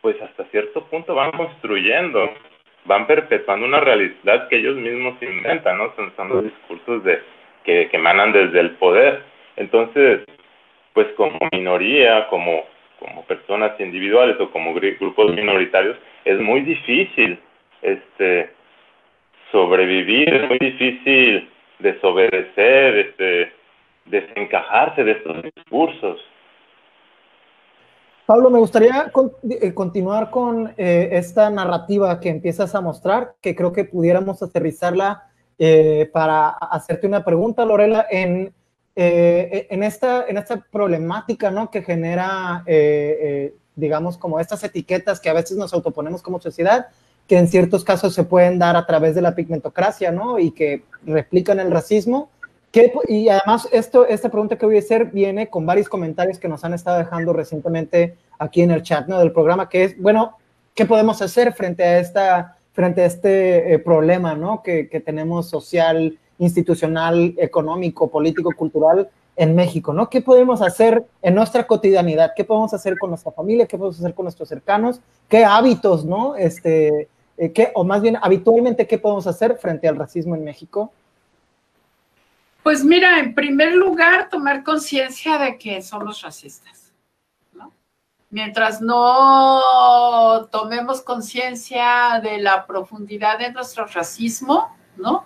pues hasta cierto punto van construyendo, van perpetuando una realidad que ellos mismos inventan, ¿no? Son, son los discursos de, que, que emanan desde el poder. Entonces, pues como minoría, como, como personas individuales o como grupos minoritarios, es muy difícil este, sobrevivir, es muy difícil desobedecer, este, desencajarse de estos discursos. Pablo, me gustaría eh, continuar con eh, esta narrativa que empiezas a mostrar, que creo que pudiéramos aterrizarla eh, para hacerte una pregunta, Lorela, en, en, esta, en esta problemática ¿no? que genera, digamos, como estas etiquetas que a veces nos autoponemos como sociedad, que en ciertos casos se pueden dar a través de la pigmentocracia, ¿no? Y que replican el racismo. y además, esto, esta pregunta que voy a hacer viene con varios comentarios que nos han estado dejando recientemente aquí en el chat, ¿no? Del programa, que es, bueno, ¿qué podemos hacer frente a, esta, frente a este eh, problema, ¿no? Que, que tenemos social, institucional, económico, político, cultural en México, ¿no? ¿Qué podemos hacer en nuestra cotidianidad? ¿Qué podemos hacer con nuestra familia? ¿Qué podemos hacer con nuestros cercanos? ¿Qué hábitos, ¿no? Este, eh, ¿qué, o más bien, habitualmente, ¿qué podemos hacer frente al racismo en México? Pues mira, en primer lugar, tomar conciencia de que somos racistas. ¿no? Mientras no tomemos conciencia de la profundidad de nuestro racismo, ¿no?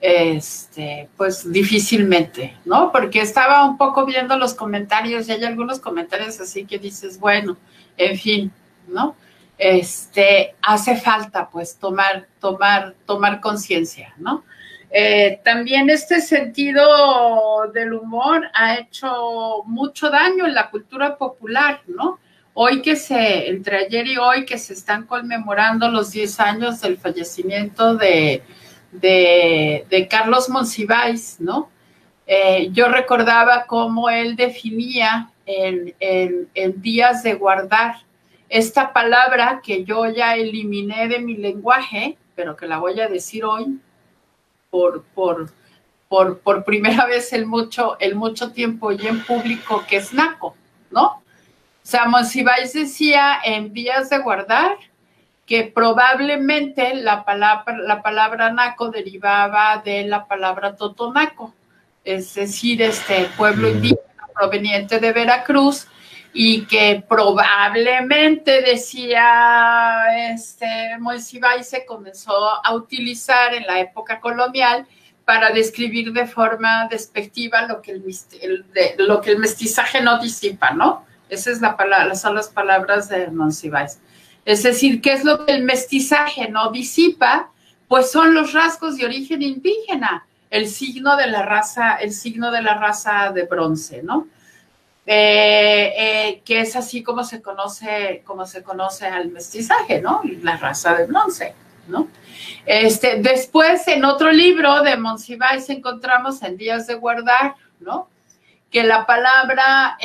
Este, pues difícilmente, ¿no? Porque estaba un poco viendo los comentarios y hay algunos comentarios así que dices, bueno, en fin, ¿no? este, hace falta pues tomar, tomar, tomar conciencia, ¿no? Eh, también este sentido del humor ha hecho mucho daño en la cultura popular, ¿no? Hoy que se, entre ayer y hoy que se están conmemorando los 10 años del fallecimiento de, de, Carlos Monsiváis, ¿no? Eh, yo recordaba cómo él definía en, en días de guardar, esta palabra que yo ya eliminé de mi lenguaje, pero que la voy a decir hoy por, por, por, por primera vez el mucho, el mucho tiempo y en público, que es naco, ¿no? O sea, Monsiváis decía en vías de guardar que probablemente la palabra, la palabra naco derivaba de la palabra totonaco, es decir, este pueblo mm. indígena proveniente de Veracruz, y que probablemente decía este y se comenzó a utilizar en la época colonial para describir de forma despectiva lo que el, lo que el mestizaje no disipa, ¿no? Esa es la palabra, son las palabras de Monsiváis. Es decir, ¿qué es lo que el mestizaje no disipa? Pues son los rasgos de origen indígena, el signo de la raza, el signo de la raza de bronce, ¿no? Eh, eh, que es así como se conoce, como se conoce al mestizaje, ¿no? La raza de bronce, ¿no? Este, después, en otro libro de Monsiváis encontramos en Días de Guardar, ¿no? Que la palabra,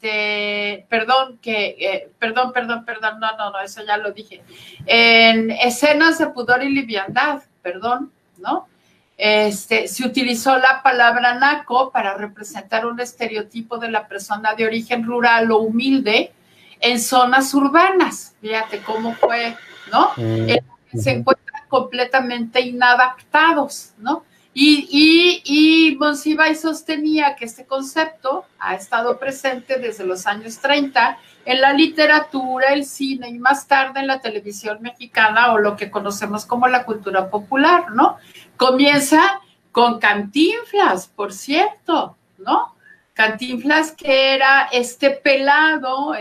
este, perdón, que, eh, perdón, perdón, perdón, no, no, no, eso ya lo dije. En escenas de pudor y liviandad, perdón, ¿no? Este, se utilizó la palabra naco para representar un estereotipo de la persona de origen rural o humilde en zonas urbanas. Fíjate cómo fue, ¿no? Mm, se encuentran completamente inadaptados, ¿no? Y, y, sostenía que este concepto ha estado presente desde los años 30 en la literatura, el cine y más tarde en la televisión mexicana o lo que conocemos como la cultura popular, ¿no? Comienza con Cantinflas, por cierto, ¿no? Cantinflas que era este pelado,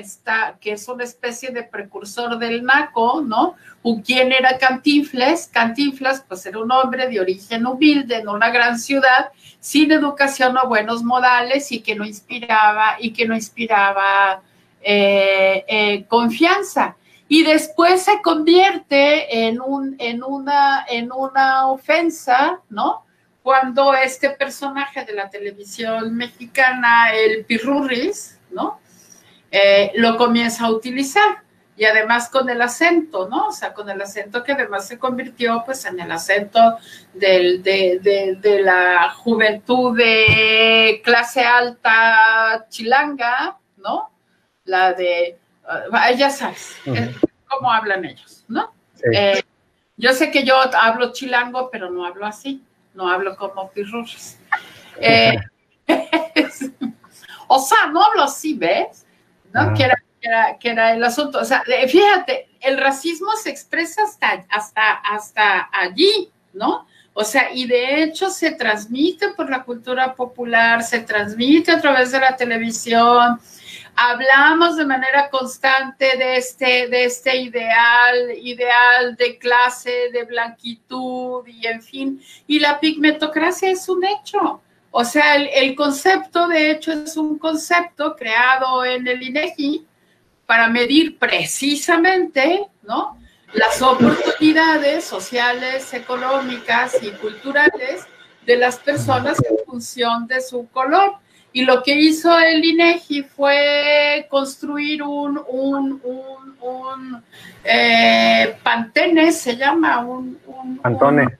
que es una especie de precursor del naco, ¿no? ¿Quién era Cantinflas? Cantinflas, pues era un hombre de origen humilde en una gran ciudad, sin educación o buenos modales y que no inspiraba, y que no inspiraba eh, eh, confianza. y después se convierte en, un, en, una, en una ofensa, ¿no? Cuando este personaje de la televisión mexicana, el Pirurris, ¿no? Eh, lo comienza a utilizar y además con el acento, ¿no? O sea, con el acento que además se convirtió pues en el acento del, de, de, la juventud de clase alta chilanga, ¿no? La de, uh, ya sabes, cómo hablan ellos, ¿no? Eh, yo sé que yo hablo chilango, pero no hablo así, no hablo como pirurris. Eh, o sea, no hablo así, ¿ves? ¿No? Ah que era, el asunto. O sea, fíjate, el racismo se expresa hasta, hasta, hasta allí, ¿no? O sea, y de hecho se transmite por la cultura popular, se transmite a través de la televisión. Hablamos de manera constante de este, de este ideal, ideal de clase, de blanquitud y en fin. Y la pigmentocracia es un hecho. O sea, el, el concepto, de hecho, es un concepto creado en el INEGI para medir precisamente, ¿no? Las oportunidades sociales, económicas y culturales de las personas en función de su color. Y lo que hizo el INEGI fue construir un, un, un, eh, pantene, se llama, un, pantone.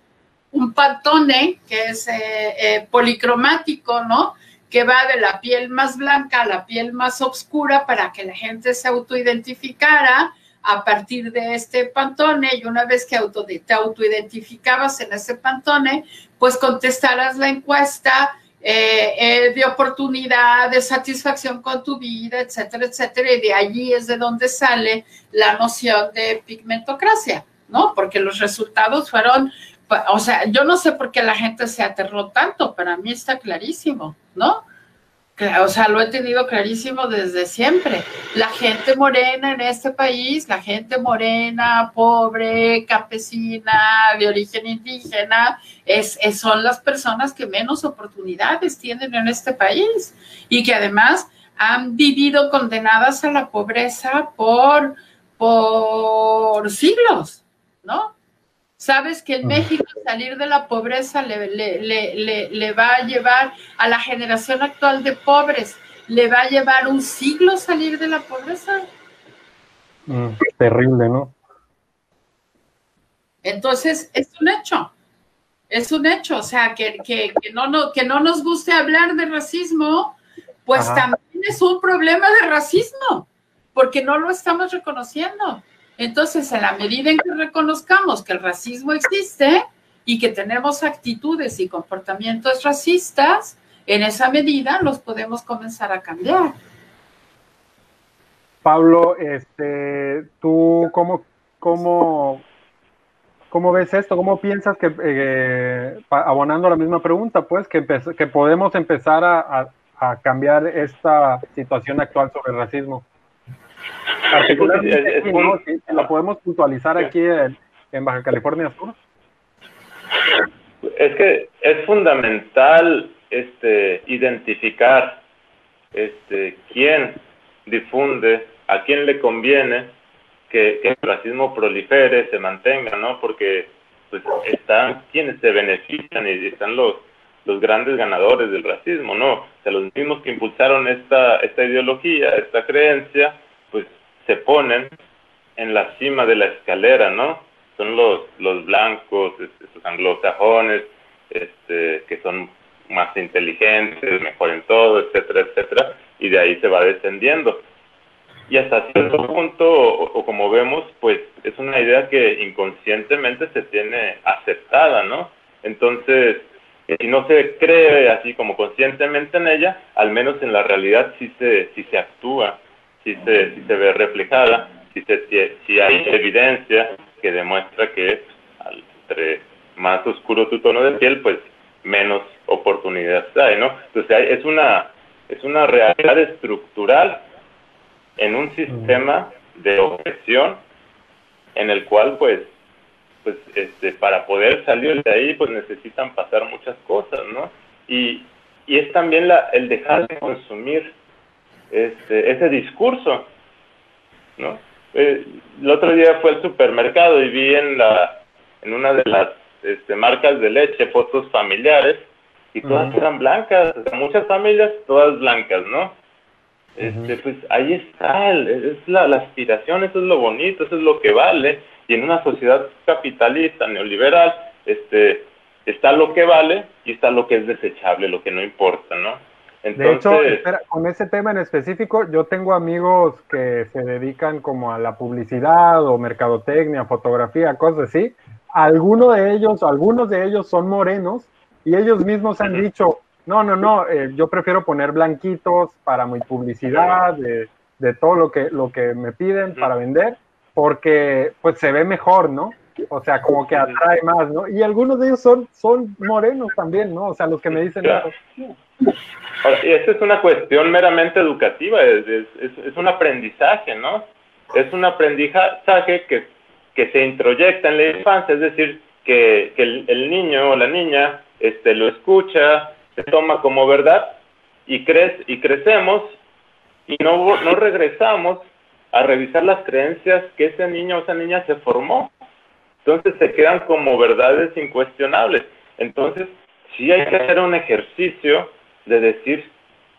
Un, pantone que es eh, eh, policromático, ¿no? que va de la piel más blanca a la piel más oscura para que la gente se autoidentificara a partir de este pantone y una vez que auto, te autoidentificabas en ese pantone, pues contestaras la encuesta eh, eh, de oportunidad, de satisfacción con tu vida, etcétera, etcétera, y de allí es de donde sale la noción de pigmentocracia, ¿no? Porque los resultados fueron o sea, yo no sé por qué la gente se aterró tanto, para mí está clarísimo, ¿no? O sea, lo he tenido clarísimo desde siempre. La gente morena en este país, la gente morena, pobre, campesina, de origen indígena, es, son las personas que menos oportunidades tienen en este país y que además han vivido condenadas a la pobreza por, por siglos, ¿no? Sabes que en ah. México salir de la pobreza le, le, va a llevar a la generación actual de pobres, le va a llevar un siglo salir de la pobreza. Mm, terrible, ¿no? Entonces, es un hecho, es un hecho, o sea, que, no, no, que no nos guste hablar de racismo, pues también es un problema de racismo, porque no lo estamos reconociendo. Entonces, en la medida en que reconozcamos que el racismo existe y que tenemos actitudes y comportamientos racistas, en esa medida los podemos comenzar a cambiar. Pablo, este, ¿tú cómo, cómo, cómo ves esto? ¿Cómo piensas que, eh, abonando la misma pregunta, pues, que, podemos empezar a, a cambiar esta situación actual sobre el racismo? ¿La podemos puntualizar aquí en, Baja California Sur? Es que es fundamental este, identificar este, quién difunde, a quién le conviene que, el racismo prolifere, se mantenga, ¿no? Porque pues, están quienes se benefician y están los, los grandes ganadores del racismo, ¿no? O sea, los mismos que impulsaron esta, esta ideología, esta creencia, se ponen en la cima de la escalera, ¿no? Son los, los blancos, los anglosajones, este, que son más inteligentes, mejor en todo, etcétera, etcétera, y de ahí se va descendiendo. Y hasta cierto punto, o, como vemos, pues es una idea que inconscientemente se tiene aceptada, ¿no? Entonces, si no se cree así como conscientemente en ella, al menos en la realidad sí se, sí se actúa si se, se ve reflejada, si, se, si hay evidencia que demuestra que entre más oscuro tu tono de piel, pues menos oportunidades hay, ¿no? Entonces es una, es una realidad estructural en un sistema de opresión en el cual pues pues este para poder salir de ahí pues necesitan pasar muchas cosas no y, y es también la el dejar de consumir este, ese discurso, ¿no? eh, el otro día fue al supermercado y vi en la en una de las este, marcas de leche fotos familiares y todas eran blancas, muchas familias todas blancas, ¿no? Este, pues ahí está, es la, aspiración, eso es lo bonito, eso es lo que vale. Y en una sociedad capitalista, neoliberal, este, está lo que vale y está lo que es desechable, lo que no importa, ¿no? Entonces, de hecho, con ese tema en específico, yo tengo amigos que se dedican como a la publicidad o mercadotecnia, fotografía, cosas así. Algunos de ellos, algunos de ellos son morenos y ellos mismos han dicho, no, no, no, eh, yo prefiero poner blanquitos para mi publicidad, de, todo lo que, lo que me piden para vender, porque pues se ve mejor, ¿no? O sea, como que atrae más, ¿no? Y algunos de ellos son, son morenos también, ¿no? O sea, los que me dicen eso. Esta es una cuestión meramente educativa, es, es, un aprendizaje, ¿no? Es un aprendizaje que, que se introyecta en la infancia, es decir, que, que el, el, niño o la niña este, lo escucha, se toma como verdad y, crece, y crecemos y no, no regresamos a revisar las creencias que ese niño o esa niña se formó. Entonces se quedan como verdades incuestionables. Entonces, sí hay que hacer un ejercicio de decir,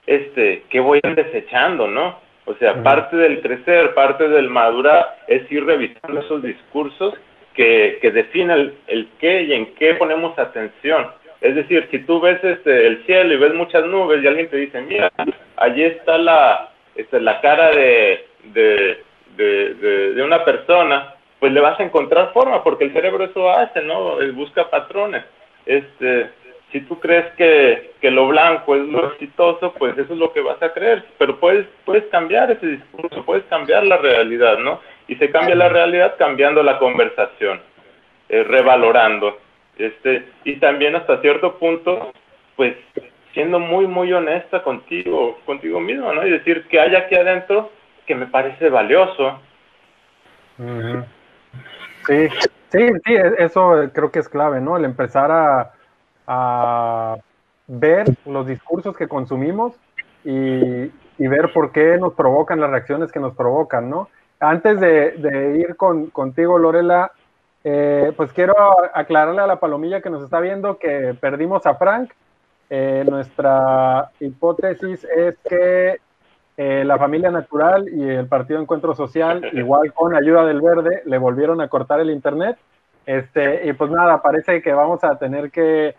este, ¿qué voy desechando, no? O sea, parte del crecer, parte del madurar es ir revisando esos discursos que, que definen el qué y en qué ponemos atención. Es decir, si tú ves este, el cielo y ves muchas nubes y alguien te dice, mira, allí está la, este, la cara de, de, de, una persona, pues le vas a encontrar forma, porque el cerebro eso hace, ¿no? busca patrones. Este, si tú crees que, que lo blanco es lo exitoso, pues eso es lo que vas a creer, pero puedes, puedes cambiar ese discurso, puedes cambiar la realidad, ¿no? Y se cambia la realidad cambiando la conversación, eh, revalorando. Este, y también hasta cierto punto, pues siendo muy, muy honesta contigo, contigo mismo, ¿no? Y decir que hay aquí adentro que me parece valioso. Sí, sí, sí, eso creo que es clave, ¿no? El empezar a, a ver los discursos que consumimos y, y, ver por qué nos provocan las reacciones que nos provocan, ¿no? Antes de, ir con, contigo, Lorela, eh, pues quiero aclararle a la palomilla que nos está viendo que perdimos a Frank. Eh, nuestra hipótesis es que eh, la familia natural y el Partido Encuentro Social, igual con ayuda del verde, le volvieron a cortar el internet. Este, y pues nada, parece que vamos a tener que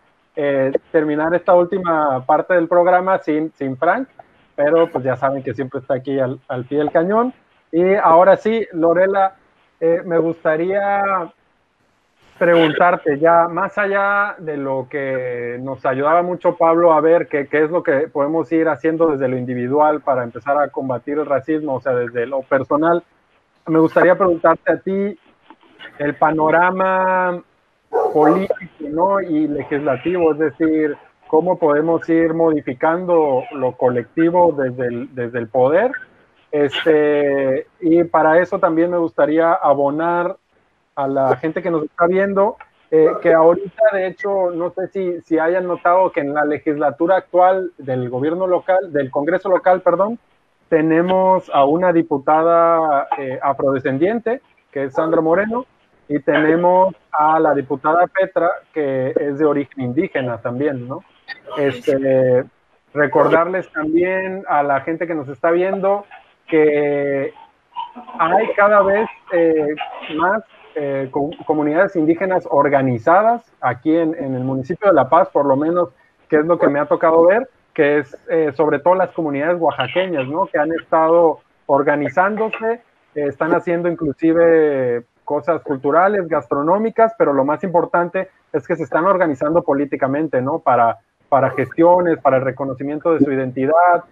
terminar esta última parte del programa sin, sin Frank, pero pues ya saben que siempre está aquí al, al pie del cañón. Y ahora sí, Lorela, me gustaría preguntarte ya, más allá de lo que nos ayudaba mucho Pablo a ver qué es lo que podemos ir haciendo desde lo individual para empezar a combatir el racismo, o sea, desde lo personal, me gustaría preguntarte a ti el panorama político y legislativo, es decir, cómo podemos ir modificando lo colectivo desde el, desde el poder. Este, y para eso también me gustaría abonar a la gente que nos está viendo, eh, que ahorita de hecho, no sé si, si hayan notado que en la legislatura actual del gobierno local, del Congreso local, perdón, tenemos a una diputada eh, afrodescendiente, que es Sandra Moreno, y tenemos a la diputada Petra, que es de origen indígena también, ¿no? Este, recordarles también a la gente que nos está viendo que hay cada vez eh, más eh, comunidades indígenas organizadas aquí en, el municipio de La Paz, por lo menos, que es lo que me ha tocado ver, que es eh, sobre todo las comunidades oaxaqueñas, ¿no? Que han estado organizándose, están haciendo inclusive cosas culturales, gastronómicas, pero lo más importante es que se están organizando políticamente, ¿no? Para, para gestiones, para el reconocimiento de su identidad,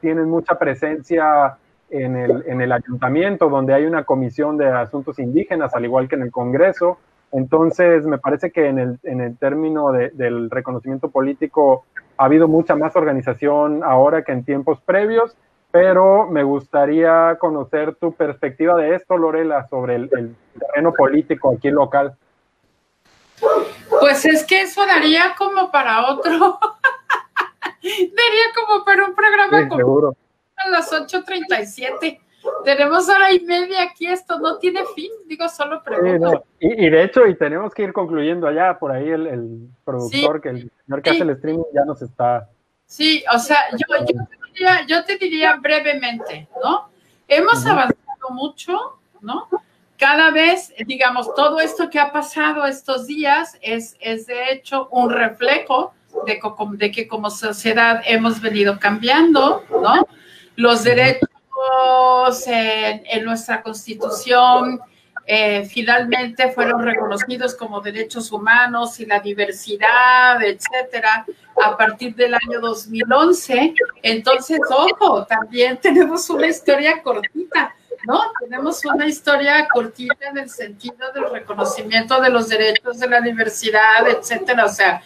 tienen mucha presencia en el, en el ayuntamiento, donde hay una comisión de asuntos indígenas, al igual que en el Congreso. Entonces, me parece que en el, en el término del reconocimiento político ha habido mucha más organización ahora que en tiempos previos, pero me gustaría conocer tu perspectiva de esto, Lorela, sobre el, terreno político aquí local. Pues es que eso daría como para otro, daría como para un programa sí, seguro a las 8.37. tenemos hora y media aquí, esto no tiene fin, digo, solo pregunto. y, de hecho, y tenemos que ir concluyendo allá, por ahí el, productor, que el señor que hace el streaming ya nos está... Sí, o sea, yo, diría, yo te diría brevemente, ¿no? Hemos avanzado mucho, ¿no? Cada vez, digamos, todo esto que ha pasado estos días es, es de hecho un reflejo de, de que como sociedad hemos venido cambiando, ¿no? Los derechos en, nuestra constitución eh, finalmente fueron reconocidos como derechos humanos y la diversidad, etcétera, a partir del año 2011. Entonces, ojo, también tenemos una historia cortita, ¿no? Tenemos una historia cortita en el sentido del reconocimiento de los derechos de la diversidad, etcétera. O sea,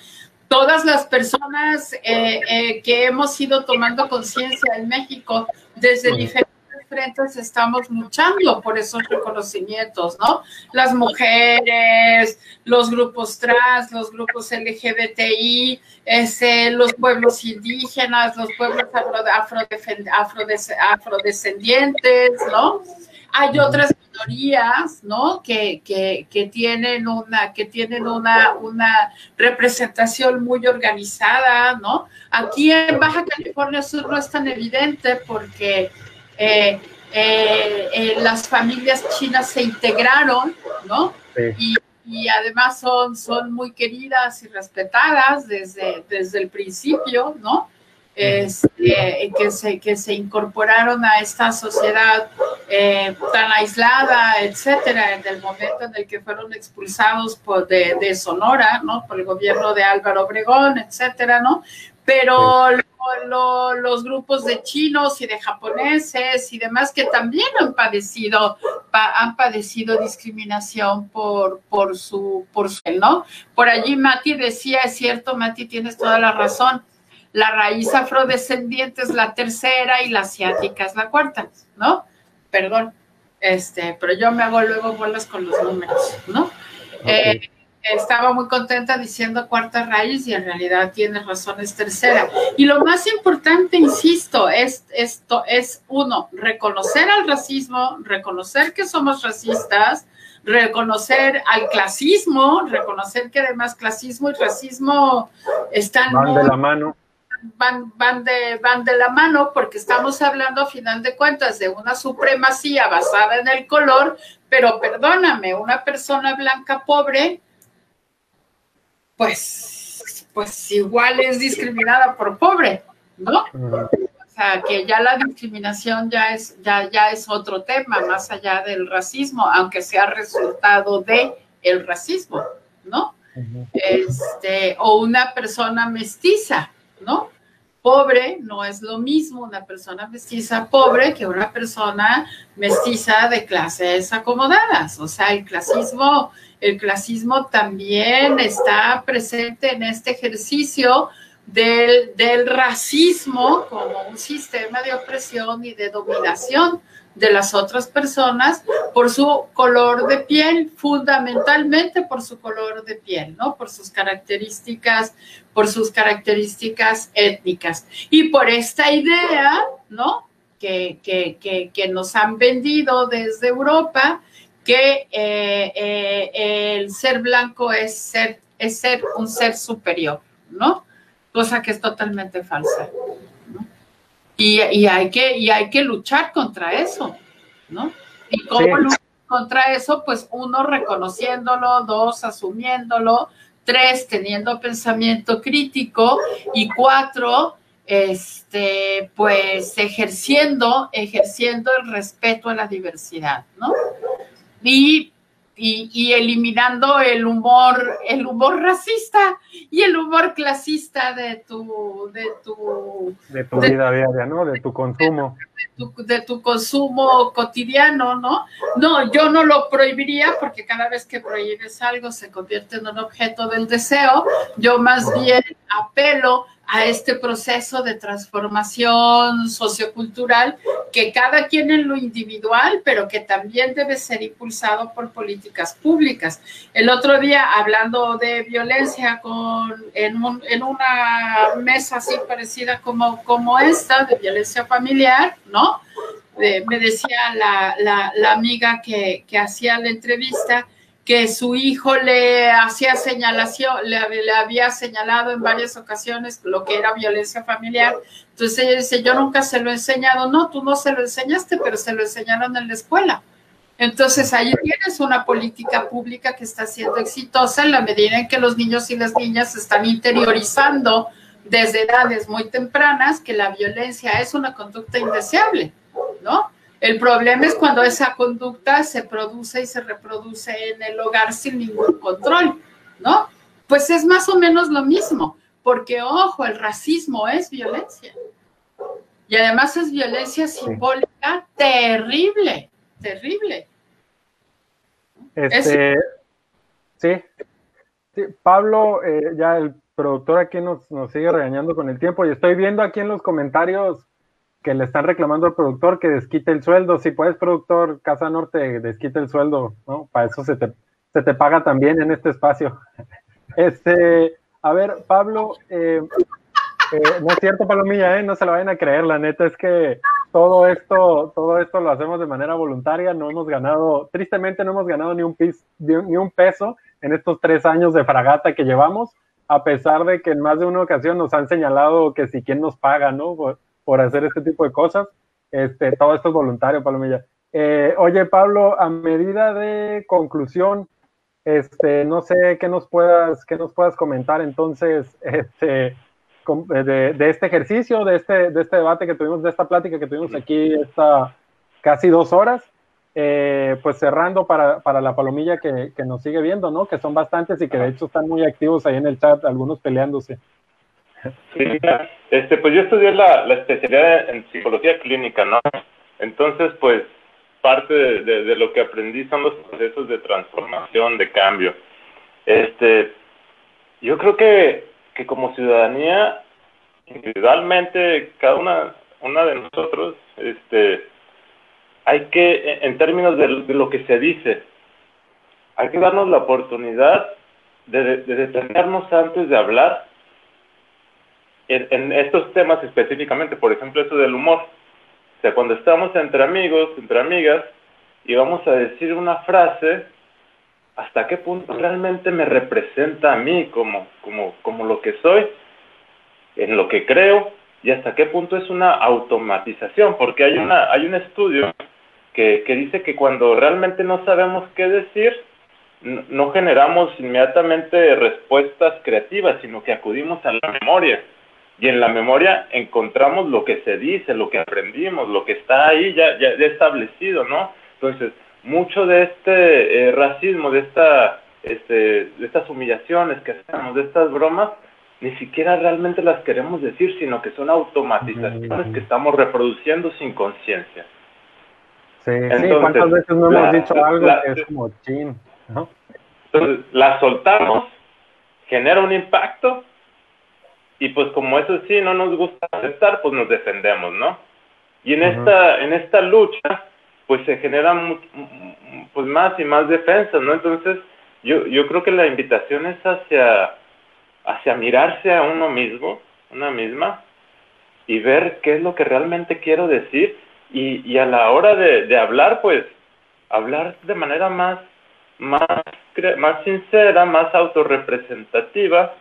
todas las personas eh, eh, que hemos ido tomando conciencia en México desde diferentes frentes estamos luchando por esos reconocimientos, ¿no? Las mujeres, los grupos trans, los grupos LGBTI, ese, los pueblos indígenas, los pueblos afrodescendientes, ¿no? Hay otras minorías, ¿no? Que, que, que, tienen una, que tienen una, una representación muy organizada, ¿no? Aquí en Baja California Sur no es tan evidente porque eh, eh, eh, las familias chinas se integraron, ¿no? Y, además son, son muy queridas y respetadas desde, desde el principio, ¿no? Este, que, se, que se incorporaron a esta sociedad tan aislada, etcétera, en el momento en el que fueron expulsados por, de, de, Sonora, ¿no? Por el gobierno de Álvaro Obregón, etcétera, ¿no? Pero los grupos de chinos y de japoneses y demás que también han padecido han padecido discriminación por por su por su no por allí Mati decía es cierto Mati tienes toda la razón la raíz afrodescendiente es la tercera y la asiática es la cuarta no perdón este pero yo me hago luego bolas con los números no eh, estaba muy contenta diciendo cuarta raíz y en realidad tiene razón, es tercera. Y lo más importante, insisto, es esto es uno, reconocer al racismo, reconocer que somos racistas, reconocer al clasismo, reconocer que además clasismo y racismo están van de la mano. Van, van, de, van de la mano porque estamos hablando a final de cuentas de una supremacía basada en el color, pero perdóname, una persona blanca pobre pues, pues igual es discriminada por pobre, ¿no? O sea, que ya la discriminación ya es, ya, ya es otro tema, más allá del racismo, aunque sea resultado de el racismo, ¿no? Este, o una persona mestiza, ¿no? Pobre no es lo mismo una persona mestiza pobre que una persona mestiza de clases acomodadas. O sea, el clasismo el clasismo también está presente en este ejercicio del, racismo como un sistema de opresión y de dominación de las otras personas por su color de piel, fundamentalmente por su color de piel, ¿no? Por sus características, por sus características étnicas. Y por esta idea, ¿no? Que, que, que, nos han vendido desde Europa que eh, eh, el ser blanco es ser, es ser un ser superior, ¿no? Cosa que es totalmente falsa. ¿No? Y, hay que, y hay que luchar contra eso, ¿no? ¿Y cómo luchar contra eso? Pues uno reconociéndolo, dos asumiéndolo, tres teniendo pensamiento crítico y cuatro este, pues ejerciendo, ejerciendo el respeto a la diversidad, ¿no? y, y, eliminando el humor, el humor racista y el humor clasista de tu, de tu, de tu vida diaria, ¿no? De tu consumo. De tu, consumo cotidiano, ¿no? No, yo no lo prohibiría porque cada vez que prohíbes algo se convierte en un objeto del deseo. Yo más bien apelo a este proceso de transformación sociocultural que cada quien en lo individual, pero que también debe ser impulsado por políticas públicas. El otro día, hablando de violencia con, en, en una mesa así parecida como, como esta, de violencia familiar, ¿no? me decía la, amiga que, hacía la entrevista que su hijo le hacía señalación, le, había señalado en varias ocasiones lo que era violencia familiar. Entonces ella dice, yo nunca se lo he enseñado. No, tú no se lo enseñaste, pero se lo enseñaron en la escuela. Entonces ahí tienes una política pública que está siendo exitosa en la medida en que los niños y las niñas están interiorizando desde edades muy tempranas que la violencia es una conducta indeseable, ¿no? El problema es cuando esa conducta se produce y se reproduce en el hogar sin ningún control, ¿no? Pues es más o menos lo mismo, porque ojo, el racismo es violencia. Y además es violencia simbólica terrible, terrible. Este, sí. Pablo, eh, ya el productor aquí nos, nos sigue regañando con el tiempo y estoy viendo aquí en los comentarios que le están reclamando al productor que desquite el sueldo. Si puedes, productor Casa Norte, desquite el sueldo, ¿no? Para eso se te, se te paga también en este espacio. Este, a ver, Pablo, eh, eh, no es cierto, Palomilla, ¿eh? no se lo vayan a creer, la neta es que todo esto, todo esto lo hacemos de manera voluntaria, no hemos ganado, tristemente no hemos ganado ni un, pis, ni un peso en estos tres años de fragata que llevamos, a pesar de que en más de una ocasión nos han señalado que si quién nos paga, ¿no? Por, hacer este tipo de cosas, este, todo esto es voluntario, Palomilla. Eh, oye, Pablo, a medida de conclusión, este, no sé qué nos puedas, qué nos puedas comentar entonces, este, de, este ejercicio, de este, de este debate que tuvimos, de esta plática que tuvimos aquí esta casi dos horas, eh, pues cerrando para, para la palomilla que, que, nos sigue viendo, ¿no? Que son bastantes y que de hecho están muy activos ahí en el chat, algunos peleándose. Sí, este, pues yo estudié la, la especialidad en psicología clínica, ¿no? Entonces, pues parte de, lo que aprendí son los procesos de transformación, de cambio. Este, yo creo que que como ciudadanía, individualmente, cada una, una de nosotros, este, hay que, en términos de, lo que se dice, hay que darnos la oportunidad de, detenernos antes de hablar en, estos temas específicamente, por ejemplo, eso del humor. O sea, cuando estamos entre amigos, entre amigas, y vamos a decir una frase, hasta qué punto realmente me representa a mí como, como, como lo que soy, en lo que creo, y hasta qué punto es una automatización, porque hay, una, hay un estudio que, que dice que cuando realmente no sabemos qué decir, no generamos inmediatamente respuestas creativas, sino que acudimos a la memoria. Y en la memoria encontramos lo que se dice, lo que aprendimos, lo que está ahí ya, ya establecido, ¿no? Entonces, mucho de este eh, racismo, de, esta, este, de estas humillaciones que hacemos, de estas bromas, ni siquiera realmente las queremos decir, sino que son automatizaciones que estamos reproduciendo sin conciencia. Sí, ¿cuántas veces no hemos dicho algo que es como chin? ¿no? Entonces, la soltamos, genera un impacto, y pues como eso sí no nos gusta aceptar, pues nos defendemos, ¿no? Y en, esta, en esta lucha, pues se generan pues más y más defensas, ¿no? Entonces, yo, yo creo que la invitación es hacia, hacia mirarse a uno mismo, una misma, y ver qué es lo que realmente quiero decir, y, y a la hora de, de hablar, pues, hablar de manera más, más, más sincera, más autorrepresentativa,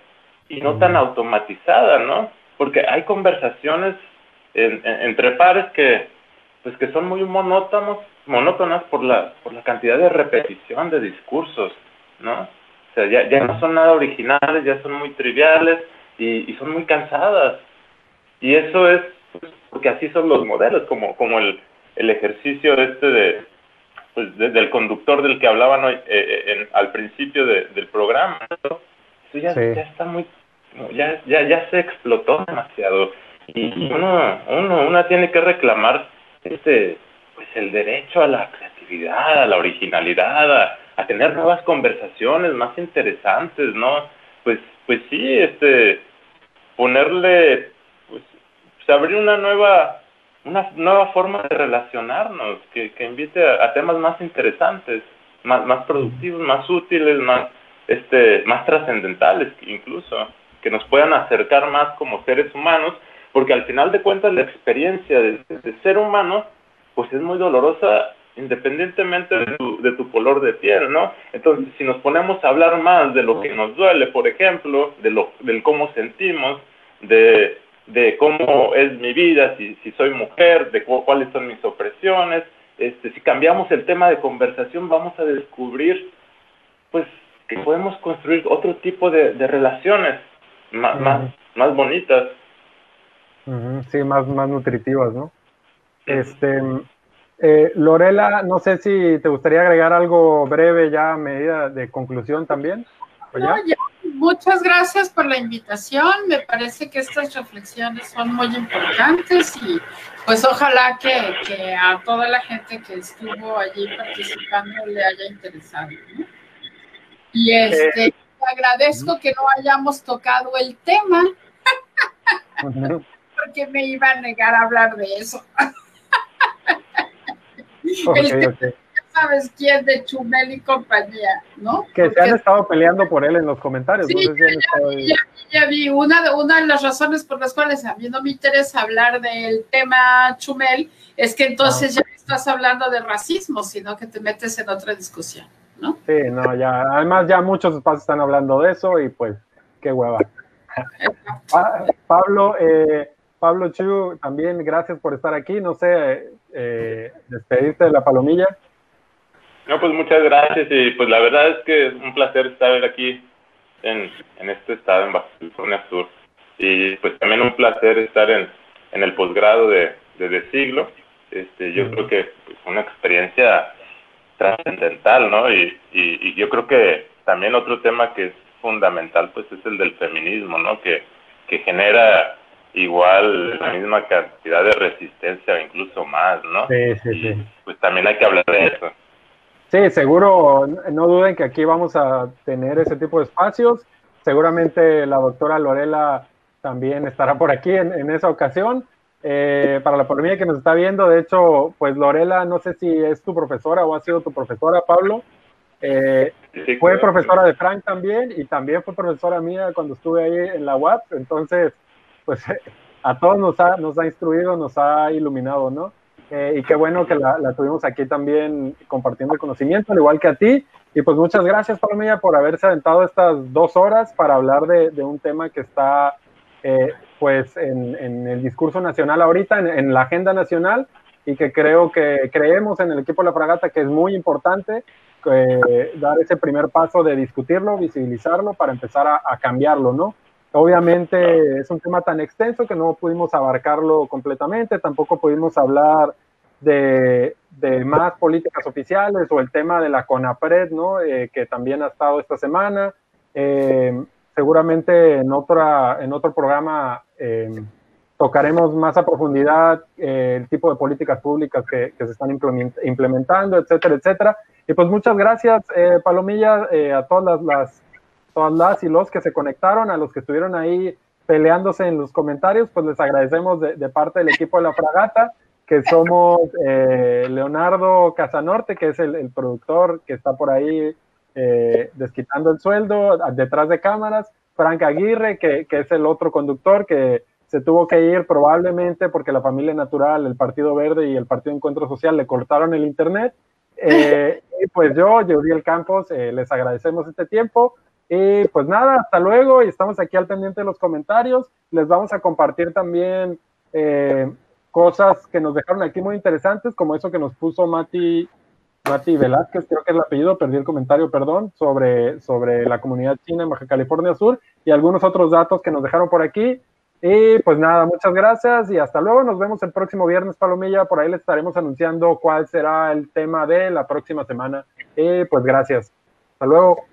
y no tan automatizada, ¿no? Porque hay conversaciones entre pares que, pues que son muy monótonos, monótonas por la, por la cantidad de repetición de discursos, ¿no? O sea, ya, ya no son nada originales, ya son muy triviales y, y son muy cansadas. Y eso es pues, porque así son los modelos, como, como el, el ejercicio este de, pues, del conductor del que hablaban hoy, eh, eh, en, al principio del programa. Ya, ya está muy, ya, ya, ya se explotó demasiado. Y uno, uno, una tiene que reclamar este, pues el derecho a la creatividad, a la originalidad, a, tener nuevas conversaciones más interesantes, ¿no? Pues, pues sí, este, ponerle, pues, pues abrir una nueva, una nueva forma de relacionarnos, que, que invite a, temas más interesantes, más, más productivos, más útiles, más, este, más trascendentales incluso, que nos puedan acercar más como seres humanos porque al final de cuentas la experiencia de, ser humano pues es muy dolorosa independientemente de tu, de tu color de piel, ¿no? Entonces, si nos ponemos a hablar más de lo que nos duele, por ejemplo, de lo, del cómo sentimos, de, de cómo es mi vida, si, si soy mujer, de cuáles son mis opresiones, este, si cambiamos el tema de conversación, vamos a descubrir, pues, que podemos construir otro tipo de, de relaciones más, más, más bonitas. Sí, más, más nutritivas, ¿no? Este, eh, Lorela, no sé si te gustaría agregar algo breve ya a medida de conclusión también. Muchas gracias por la invitación. Me parece que estas reflexiones son muy importantes y pues ojalá que, a toda la gente que estuvo allí participando le haya interesado. Y este, eh. agradezco que no hayamos tocado el tema porque me iba a negar a hablar de eso. sabes quién de Chumel y compañía, ¿no? Que se han estado peleando por él en los comentarios. Sí, ya, vi, Una de, una de las razones por las cuales a mí no me interesa hablar del tema Chumel es que entonces ah. ya estás hablando de racismo, sino que te metes en otra discusión, ¿no? Sí, no, ya, además ya muchos espacios están hablando de eso y pues, qué hueva. Pablo, eh, Pablo Chu, también gracias por estar aquí. No sé, eh, despedirte de la palomilla. No, pues muchas gracias y pues la verdad es que es un placer estar aquí en, en este estado, en Baja California Sur. Y pues también un placer estar en, en el posgrado de, de, siglo. Este, yo creo que es pues, una experiencia trascendental, ¿no? Y, y, y, yo creo que también otro tema que es fundamental, pues es el del feminismo, ¿no? Que, que genera igual la misma cantidad de resistencia o incluso más, ¿no? Sí, sí, sí. Pues también hay que hablar de eso. Sí, seguro, no duden que aquí vamos a tener ese tipo de espacios. Seguramente la doctora Lorela también estará por aquí en, esa ocasión. Eh, para la pandemia que nos está viendo, de hecho, pues Lorela, no sé si es tu profesora o ha sido tu profesora, Pablo. Eh, fue profesora de Frank también y también fue profesora mía cuando estuve ahí en la UAP. Entonces, pues a todos nos ha, nos ha instruido, nos ha iluminado, ¿no? Eh, y qué bueno que la, tuvimos aquí también compartiendo el conocimiento, al igual que a ti. Y pues muchas gracias, Palomilla, por haberse aventado estas dos horas para hablar de, de un tema que está eh, pues en, en, el discurso nacional ahorita, en, la agenda nacional, y que creo que creemos en el equipo de la fragata que es muy importante eh, dar ese primer paso de discutirlo, visibilizarlo para empezar a, a cambiarlo, ¿no? Obviamente es un tema tan extenso que no pudimos abarcarlo completamente, tampoco pudimos hablar de, más políticas oficiales o el tema de la CONAPRED, ¿no? Eh, que también ha estado esta semana. Eh, seguramente en, otra, en otro programa eh, tocaremos más a profundidad el tipo de políticas públicas que, se están implementando, etcétera, etcétera. Y pues muchas gracias, Palomilla, a todas las todas las y los que se conectaron, a los que estuvieron ahí peleándose en los comentarios, pues les agradecemos de, parte del equipo de la fragata, que somos eh, Leonardo Casanorte, que es el, productor que está por ahí eh, desquitando el sueldo detrás de cámaras, Frank Aguirre, que, que, es el otro conductor que se tuvo que ir probablemente porque la familia natural, el Partido Verde y el Partido Encuentro Social le cortaron el internet. Eh, y pues yo, el Campos, les agradecemos este tiempo. Y pues nada, hasta luego y estamos aquí al pendiente de los comentarios. Les vamos a compartir también eh, cosas que nos dejaron aquí muy interesantes, como eso que nos puso Mati, Mati Velázquez, creo que es el apellido, perdí el comentario, perdón, sobre, sobre la comunidad china en Baja California Sur y algunos otros datos que nos dejaron por aquí. Y pues nada, muchas gracias y hasta luego. Nos vemos el próximo viernes, Palomilla. Por ahí les estaremos anunciando cuál será el tema de la próxima semana. Y pues gracias. Hasta luego.